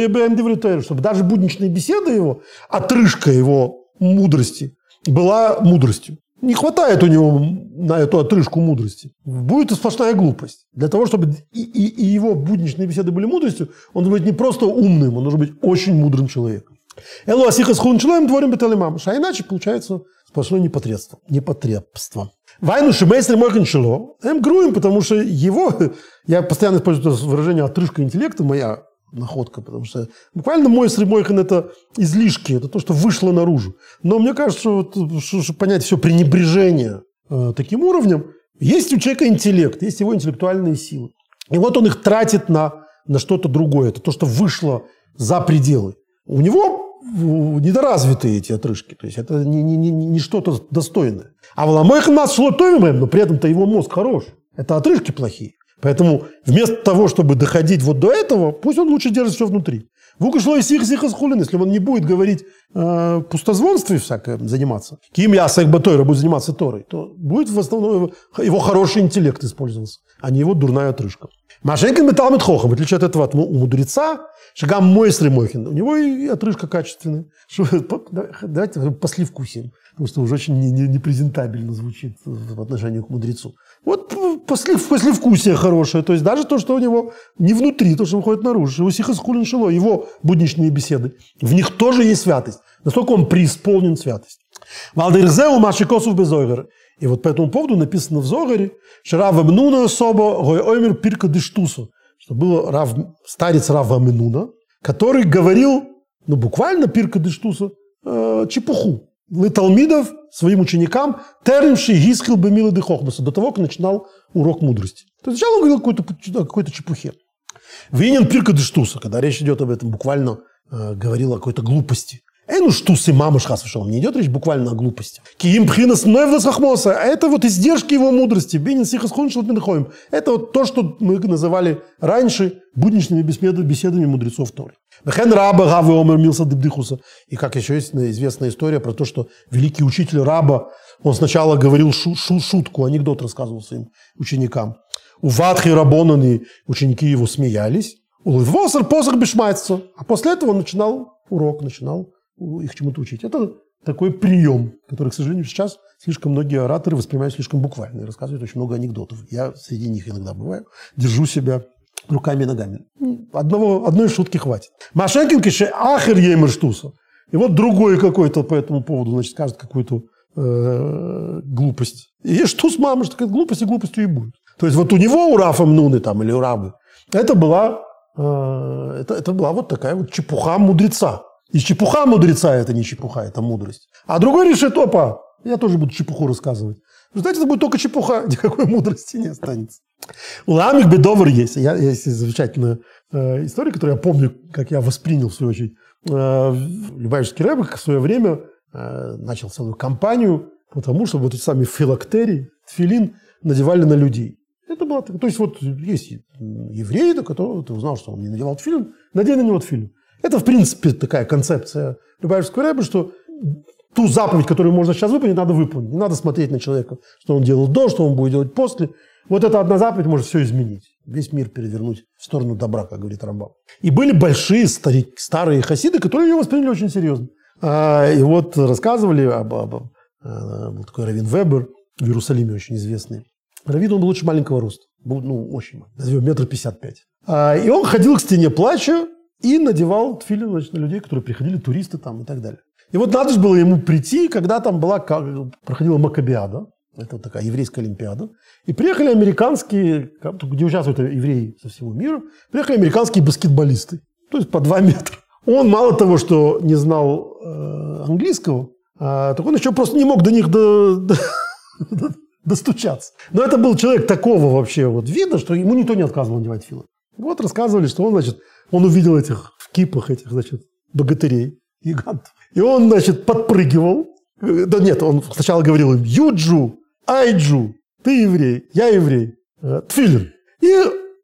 [SPEAKER 1] чтобы даже будничные беседы его, отрыжка его мудрости была мудростью. Не хватает у него на эту отрыжку мудрости. Будет сплошная глупость. Для того, чтобы и, и, и его будничные беседы были мудростью, он должен быть не просто умным, он должен быть очень мудрым человеком. Элу асиха с хунчлоем дворим беталимамш. А иначе получается сплошное непотребство. непотребство. Вайну шимейсли мойхеншило. Эм груем, потому что его, я постоянно использую это выражение отрыжка интеллекта, моя находка, потому что буквально мой сремойхан – это излишки, это то, что вышло наружу. Но мне кажется, вот, чтобы понять все пренебрежение э, таким уровнем, есть у человека интеллект, есть его интеллектуальные силы. И вот он их тратит на, на что-то другое. Это то, что вышло за пределы. У него недоразвитые эти отрыжки. То есть это не, не, не, не что-то достойное. А в Ламойхан нас шло но при этом-то его мозг хорош. Это отрыжки плохие. Поэтому вместо того, чтобы доходить вот до этого, пусть он лучше держит все внутри. Вука шло и сих сих если он не будет говорить э, пустозвонстве всякое заниматься, ким я сек батойра будет заниматься Торой, то будет в основном его, его хороший интеллект использоваться, а не его дурная отрыжка. Машенькин металл хохом, в отличие от этого от мудреца, шагам мой Мойхин, у него и отрыжка качественная. Давайте послевкусим потому что уже очень непрезентабельно звучит в отношении к мудрецу. Вот после, послевкусие хорошее, то есть даже то, что у него не внутри, то, что выходит наружу. Его сихаскулин шило, его будничные беседы, в них тоже есть святость. Настолько он преисполнен святость. Валдерзеу маши косов безойгер. И вот по этому поводу написано в Зогаре, Рав Мнуна особо гой оймер пирка дештуса, что был Рав, старец Рава Мнуна, который говорил, ну буквально пирка дештуса, э, чепуху. Талмидов своим ученикам термши гискил бы милы хохбаса, до того, как начинал урок мудрости. То есть сначала он говорил какой-то какой чепухе. Винен пирка дештуса, когда речь идет об этом, буквально э, говорил о какой-то глупости. Эй, ну штус и мама шхас Не идет речь буквально о глупости. Киим пхинас хахмоса. А это вот издержки его мудрости. Бенин сихас хуншил Это вот то, что мы называли раньше будничными беседами мудрецов Торы. Бехен раба гавы омер милса дебдихуса. И как еще есть известная история про то, что великий учитель раба, он сначала говорил шу шу шутку, анекдот рассказывал своим ученикам. У Ватхи Рабонаны ученики его смеялись. У Литвосер посох бешмайца. А после этого он начинал урок, начинал их чему-то учить. Это такой прием, который, к сожалению, сейчас слишком многие ораторы воспринимают слишком буквально и рассказывают очень много анекдотов. Я среди них иногда бываю, держу себя руками и ногами. Одного, одной шутки хватит. Машенкин кише ахер еймер штуса. И вот другой какой-то по этому поводу, значит, скажет какую-то э, глупость. И что с мамой, что глупость и глупостью и будет. То есть вот у него, у Рафа Мнуны там, или у Рабы, это была, э, это, это была вот такая вот чепуха мудреца. И чепуха мудреца – это не чепуха, это мудрость. А другой решит, опа, я тоже буду чепуху рассказывать. Знаете, это будет только чепуха, никакой мудрости не останется. У Ламик Бедовр есть. Я, есть замечательная э, история, которую я помню, как я воспринял, в свою очередь. Э, Любавичский рэб в свое время э, начал целую кампанию потому что вот эти самые филактерии, тфилин надевали на людей. Это было То есть вот есть еврей, который ты узнал, что он не надевал тфилин, надень на него тфилин. Это, в принципе, такая концепция Любавичского рэба, что ту заповедь, которую можно сейчас выполнить, надо выполнить. Не надо смотреть на человека, что он делал до, что он будет делать после. Вот эта одна заповедь может все изменить. Весь мир перевернуть в сторону добра, как говорит Рамбам. И были большие старик, старые хасиды, которые ее восприняли очень серьезно. А, и вот рассказывали об, об, об а, был такой Равин Вебер в Иерусалиме очень известный. Равин, он был очень маленького роста. Был, ну, очень маленький. Назовем метр пятьдесят пять. А, и он ходил к стене плача и надевал тфили значит, на людей, которые приходили, туристы там и так далее. И вот надо же было ему прийти, когда там была, проходила Макабиада, это вот такая еврейская олимпиада, и приехали американские, где участвуют евреи со всего мира, приехали американские баскетболисты, то есть по два метра. Он мало того, что не знал э, английского, э, так он еще просто не мог до них до, до, достучаться. Но это был человек такого вообще вот вида, что ему никто не отказывал надевать филы. Вот рассказывали, что он, значит, он увидел этих в кипах этих, значит, богатырей, гигантов. И он, значит, подпрыгивал. Да нет, он сначала говорил им «Юджу», «Айджу», «Ты еврей», «Я еврей», э, «Тфилин». И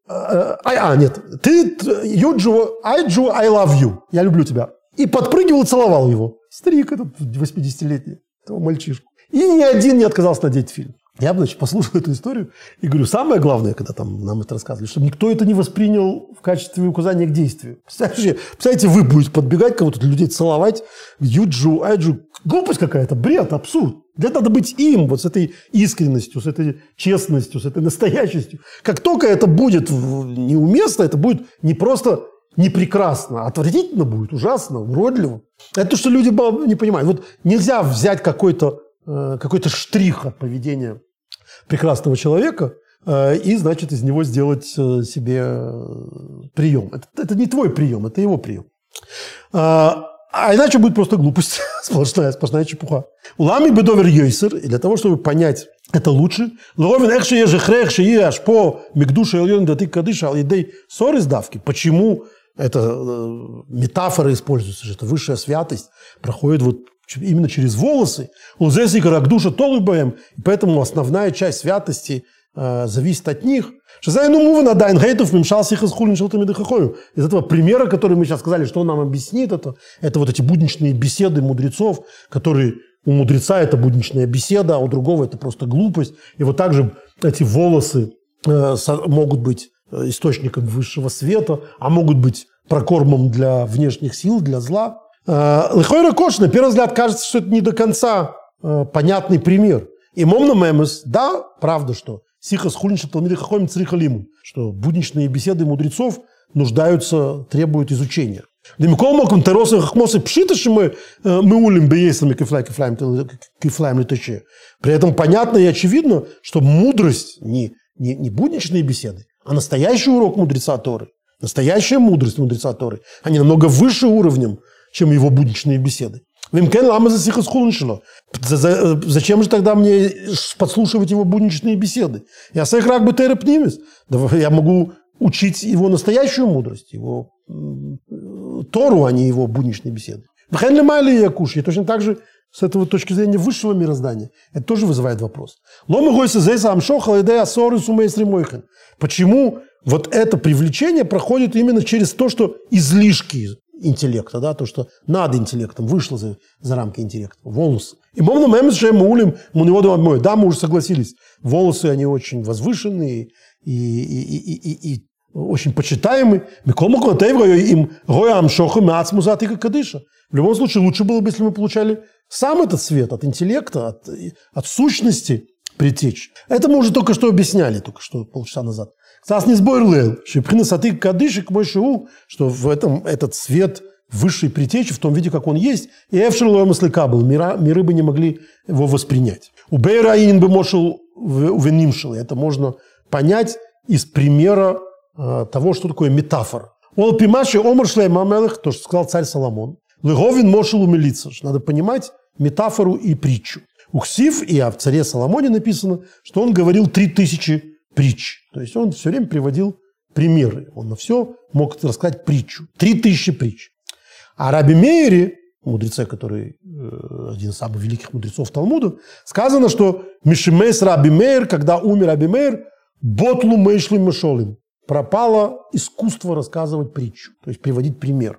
[SPEAKER 1] а, а, нет, ты Юджу, Айджу, I love you. Я люблю тебя. И подпрыгивал целовал его. Старик этот 80-летний, этого мальчишку. И ни один не отказался надеть фильм. Я, значит, послушал эту историю и говорю, самое главное, когда там нам это рассказывали, чтобы никто это не воспринял в качестве указания к действию. Представляете, представляете вы будете подбегать кого-то, людей целовать, юджу, айджу. Глупость какая-то, бред, абсурд. Для этого надо быть им, вот с этой искренностью, с этой честностью, с этой настоящестью. Как только это будет неуместно, это будет не просто не прекрасно, а отвратительно будет, ужасно, уродливо. Это то, что люди не понимают. Вот нельзя взять какой-то э, какой штрих от поведения прекрасного человека э, и, значит, из него сделать э, себе прием. Это, это не твой прием, это его прием. А, а иначе будет просто глупость, сплошная, сплошная чепуха. Улами бедовер йойсер, и для того, чтобы понять это лучше, ловин эхши ежехрех аж по мигдуша ильон даты кадыша ал идей ссоры сдавки. Почему это э, метафора используется, что высшая святость проходит вот именно через волосы. Он здесь и душа толыбаем, и поэтому основная часть святости э, зависит от них. Шазайну мува дайн гейтов мимшал сихас хулин шелтами Из этого примера, который мы сейчас сказали, что он нам объяснит, это, это вот эти будничные беседы мудрецов, которые у мудреца это будничная беседа, а у другого это просто глупость. И вот также эти волосы э, могут быть источником высшего света, а могут быть прокормом для внешних сил, для зла. Э, Лихойра Кош, на первый взгляд, кажется, что это не до конца э, понятный пример. И Момна Мемес, да, правда, что Сиха схульнича Талмиды Хахомим Црихалиму, что будничные беседы мудрецов нуждаются, требуют изучения. Демикол моком теросы хахмосы пшиташи мы мы улим беесами кифлай кифлаем кифлаем летаче. При этом понятно и очевидно, что мудрость не, не, не будничные беседы, а настоящий урок мудреца Торы, настоящая мудрость мудреца Торы, они намного выше уровнем, чем его будничные беседы. Зачем же тогда мне подслушивать его будничные беседы? Я сайхрак бы терапнимис. Я могу учить его настоящую мудрость, его Тору, а не его будничные беседы. Вхенли я кушаю. Точно так же с этого точки зрения высшего мироздания, это тоже вызывает вопрос. Почему вот это привлечение проходит именно через то, что излишки интеллекта, да, то, что над интеллектом вышло за, за рамки интеллекта, волосы. И мовно мемс же мулим мой. Да, мы уже согласились, волосы, они очень возвышенные и, и, и, и, и очень почитаемый. им роям шоху кадыша. В любом случае, лучше было бы, если мы получали сам этот свет от интеллекта, от, от сущности притечь. Это мы уже только что объясняли, только что полчаса назад. Стас не сборлел, что приносаты кадышек мой шоу, что в этом этот свет высшей притечи в том виде, как он есть, и Эвшер Лоемаслыка был, мира, миры бы не могли его воспринять. У Бейраинин бы мошел венимшил. Это можно понять из примера э, того, что такое метафора. Он пимаши омар шлеймамелых, то, что сказал царь Соломон. Лыговин мошел умилиться. Надо понимать метафору и притчу. У Хсив и о царе Соломоне написано, что он говорил три тысячи притч. То есть он все время приводил примеры. Он на все мог рассказать притчу. Три тысячи притч. А Раби Мейри, мудреце, который э, один из самых великих мудрецов Талмуда, сказано, что Мишимейс Раби Мейр, когда умер Раби Мейр, Ботлу Мейшлу Мешолим. Пропало искусство рассказывать притчу, то есть приводить пример.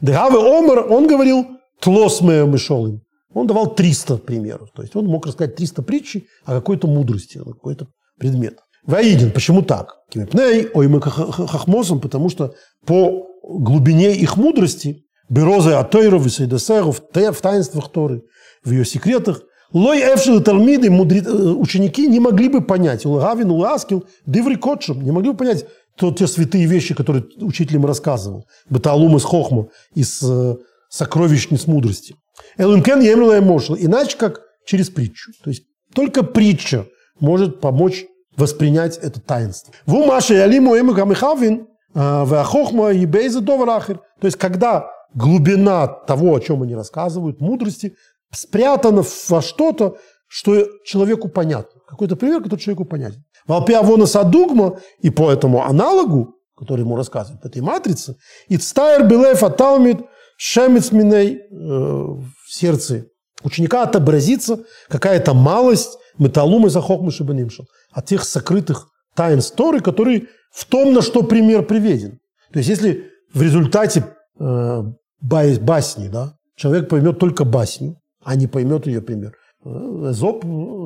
[SPEAKER 1] Дегаве Омер, он говорил тлос мешолым. Он давал 300 примеров. То есть он мог рассказать 300 притчи о какой-то мудрости, о какой-то предмет. Воидин, почему так? Кимепней, ой, мы хахмосом, потому что по глубине их мудрости, берозы Атойров и Сейдесеров, в таинствах Торы, в ее секретах, Лой Эвшил Талмиды. Э, ученики не могли бы понять, Улагавин, Уласкил, Диври Котшем, не могли бы понять то, те святые вещи, которые учитель им рассказывал. Беталум из Хохма, из э, сокровищниц мудрости. Элункен емлила мошел. Иначе как через притчу. То есть только притча может помочь воспринять это таинство. В умаше ялиму эму камихавин э, в ахохма и бейза доварахер. То есть когда глубина того, о чем они рассказывают, мудрости, спрятана во что-то, что человеку понятно. Какой-то пример, который человеку понятен. Валпиавона садугма, и по этому аналогу, который ему рассказывает, этой матрице, и цтайр билев аталмит шемец миней э, в сердце ученика отобразится какая-то малость металлум и захохмы шибанимшин от тех сокрытых тайн Торы, которые в том, на что пример приведен. То есть, если в результате э, басни, да, человек поймет только басню, а не поймет ее пример. Э, Зоб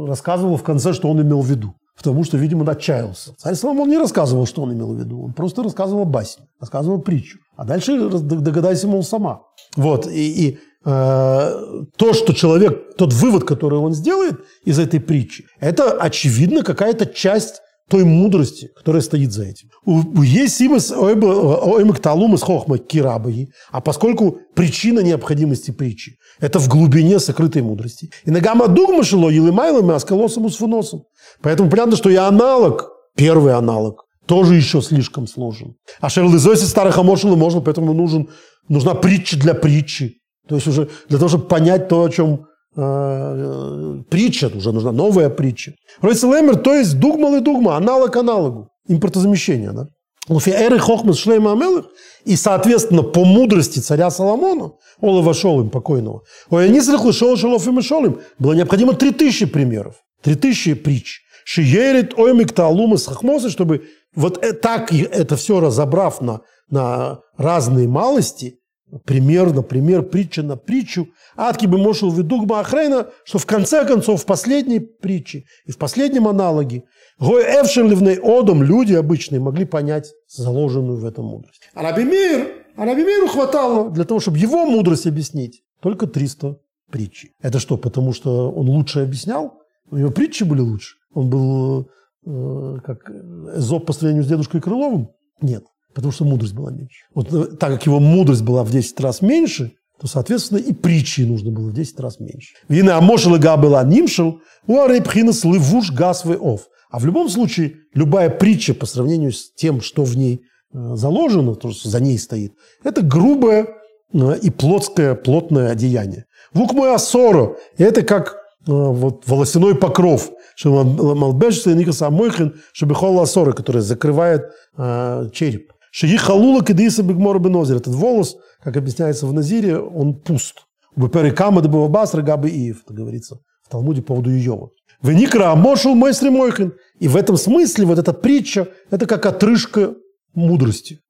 [SPEAKER 1] рассказывал в конце, что он имел в виду. Потому что, видимо, отчаялся. Царь Соломон не рассказывал, что он имел в виду. Он просто рассказывал басню, рассказывал притчу. А дальше догадайся, мол, сама. Вот. И, и э, то, что человек, тот вывод, который он сделает из этой притчи, это, очевидно, какая-то часть той мудрости, которая стоит за этим. Есть симас оймак талумас хохма кирабаги, а поскольку причина необходимости притчи – это в глубине сокрытой мудрости. И нагама дугма шило елымайлами аскалосом усфуносом. Поэтому понятно, что и аналог, первый аналог, тоже еще слишком сложен. А шерлизоси старых амошилы можно, поэтому нужен, нужна притча для притчи. То есть уже для того, чтобы понять то, о чем э, притча, уже нужна новая притча. Ройселемер, то есть дугмал и дугма, аналог аналогу, импортозамещение. Да? Эры Хохмас Шлейма Амелых, и, соответственно, по мудрости царя Соломона, Олова Шолым покойного, ой, они слыхали Шол Шолов и Шолым, было необходимо 3000 примеров, 3000 притч. Шиерит оймик талумы с хахмоса, чтобы вот э, так это все разобрав на, на разные малости, пример на пример, притча на притчу. Атки бы мошел в виду Ахрейна, что в конце концов в последней притче и в последнем аналоге Гой Эвшерливный Одом люди обычные могли понять заложенную в этом мудрость. А Рабимир, а Рабимиру хватало для того, чтобы его мудрость объяснить только 300 притчи. Это что, потому что он лучше объяснял? У него притчи были лучше? Он был э, как Эзоп по сравнению с дедушкой Крыловым? Нет потому что мудрость была меньше. Вот э, так как его мудрость была в 10 раз меньше, то, соответственно, и притчи нужно было в 10 раз меньше. Вина и была нимшел, у арейпхинас левуш гасвы ов. А в любом случае, любая притча по сравнению с тем, что в ней э, заложено, то, что за ней стоит, это грубое э, и плотское, плотное одеяние. Вук мой асоро – это как вот волосяной покров, что Малбеш Никас Амойхин, Шабихол Асора, который закрывает череп. Шиги халула кедиса бигмора бенозер. Этот волос, как объясняется в Назире, он пуст. Беперикама де басра габи иев, это говорится в Талмуде по поводу Иова. Веникра амошел мойсри мойхин. И в этом смысле вот эта притча, это как отрыжка мудрости,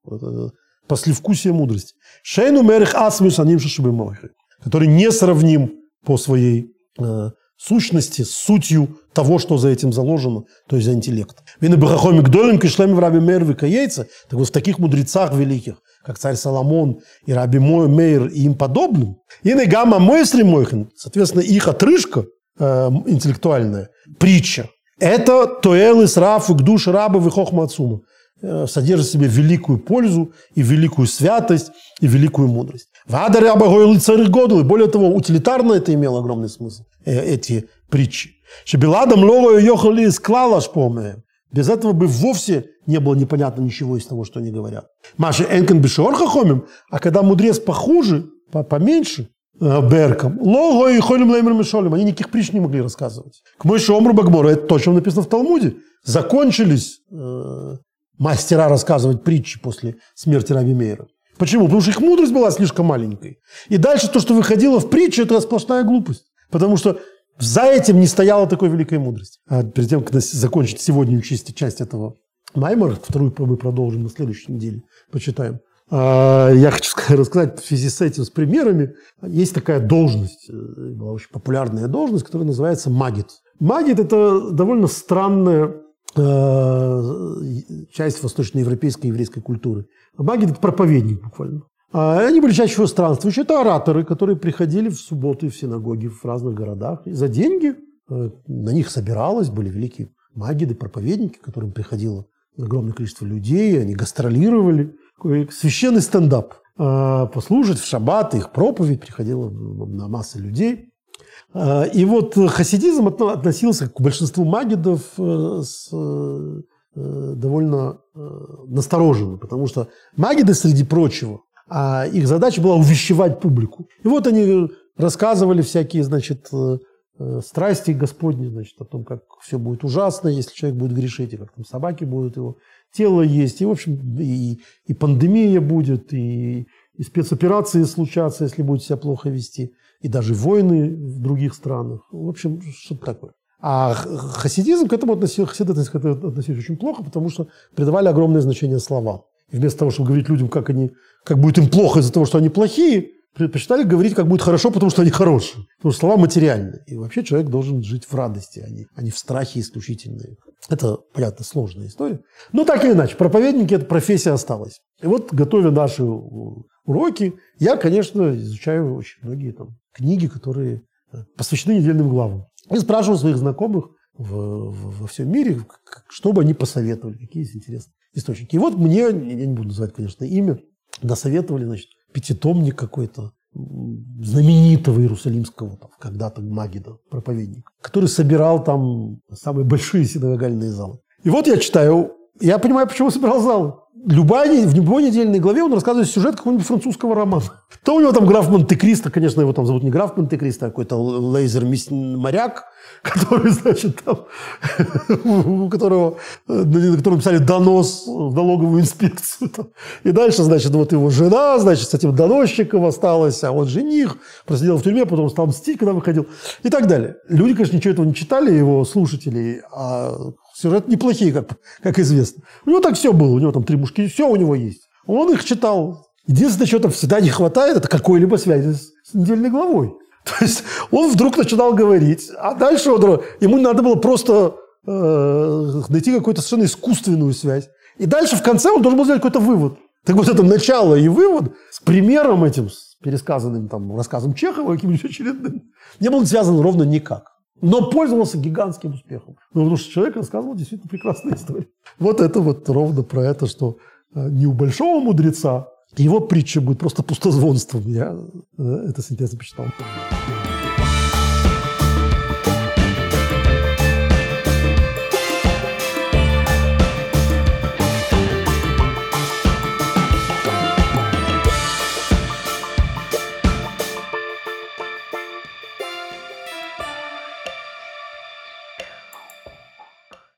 [SPEAKER 1] послевкусие мудрости. Шейну мерих асмюс аним шашибимойхин, который не сравним по своей э, сущности, с сутью того, что за этим заложено, то есть за интеллект. Вины Бахахоми Гдолем, Кишлеми в Раби Мейр так вот в таких мудрецах великих, как царь Соломон и Раби Мейр и им подобным, и Негама Мойсли Мойхин, соответственно, их отрыжка э, интеллектуальная, притча, это Тоэлы, Сраф, Гдуш, Раба, Вихохма Ацума. Э, содержит в себе великую пользу и великую святость и великую мудрость. Вада ряба гойлы царь году. И более того, утилитарно это имело огромный смысл, эти притчи. Шебеладом ловою ехали склала шпомеем. Без этого бы вовсе не было непонятно ничего из того, что они говорят. Маша энкен бешорха хомим, а когда мудрец похуже, поменьше, э, Берком. Лого и холим леймер мишолим. Они никаких притч не могли рассказывать. К мой шомру багмору. Это то, что написано в Талмуде. Закончились э, мастера рассказывать притчи после смерти Раби Мейра. Почему? Потому что их мудрость была слишком маленькой. И дальше то, что выходило в притчу, это сплошная глупость. Потому что за этим не стояла такой великой мудрости. А перед тем, как закончить сегодняшнюю часть, часть этого Маймера, вторую мы продолжим на следующей неделе, почитаем. А, я хочу рассказать в связи с этим, с примерами. Есть такая должность, э, была очень популярная должность, которая называется магит. Магит – это довольно странная Э, часть восточноевропейской еврейской культуры. Маги – это проповедник буквально. А они были чаще всего странствующие. Это ораторы, которые приходили в субботы в синагоги в разных городах. И за деньги э, на них собиралось, были великие магиды, проповедники, к которым приходило огромное количество людей, они гастролировали. Священный стендап. Э, послушать в шаббат их проповедь приходила на массы людей. А, и вот хасидизм относился к большинству магидов э, с э, довольно настороженно, потому что магиды, среди прочего, а их задача была увещевать публику. И вот они рассказывали всякие, значит, э, страсти Господни, значит, о том, как все будет ужасно, если человек будет грешить, и как там собаки будут его тело есть, и, в общем, и, и пандемия будет, и, и спецоперации случатся, если будет себя плохо вести, и даже войны в других странах. В общем, что-то такое. А хасидизм к этому относился, хасидизм к этому относились очень плохо, потому что придавали огромное значение словам. Вместо того, чтобы говорить людям, как, они, как будет им плохо из-за того, что они плохие, предпочитали говорить, как будет хорошо, потому что они хорошие. Потому что слова материальны. И вообще человек должен жить в радости, а не, а не в страхе исключительной. Это, понятно, сложная история. Но так или иначе, проповедники – эта профессия осталась. И вот, готовя наши уроки, я, конечно, изучаю очень многие там, книги, которые э, посвящены недельным главам. И спрашиваю своих знакомых в, во всем мире, что бы они посоветовали, какие есть интересные источники. И вот мне, я не буду называть, конечно, имя, досоветовали, значит, пятитомник какой-то знаменитого иерусалимского там, когда-то Магида, проповедник, который собирал там самые большие синагогальные залы. И вот я читаю, я понимаю, почему собирал зал любая, в любой недельной главе он рассказывает сюжет какого-нибудь французского романа. То у него там граф Монте-Кристо, конечно, его там зовут не граф Монте-Кристо, а какой-то лейзер-моряк, который, значит, там, у которого, на котором писали донос в налоговую инспекцию. Там. И дальше, значит, вот его жена, значит, с этим доносчиком осталась, а он жених, просидел в тюрьме, потом стал мстить, когда выходил, и так далее. Люди, конечно, ничего этого не читали, его слушатели, а Сюжет неплохие, как, как известно. У него так все было. У него там три мушки, все у него есть. Он их читал. Единственное, что там всегда не хватает, это какой-либо связи с, с недельной главой. То есть он вдруг начинал говорить, а дальше он, ему надо было просто э, найти какую-то совершенно искусственную связь. И дальше в конце он должен был сделать какой-то вывод. Так вот это начало и вывод с примером этим, с пересказанным там рассказом Чехова каким-нибудь очередным, не был связан ровно никак но пользовался гигантским успехом. Ну, потому что человек рассказывал действительно прекрасные истории. Вот это вот ровно про это, что э, не у большого мудреца его притча будет просто пустозвонством. Я э, это с интересом почитал.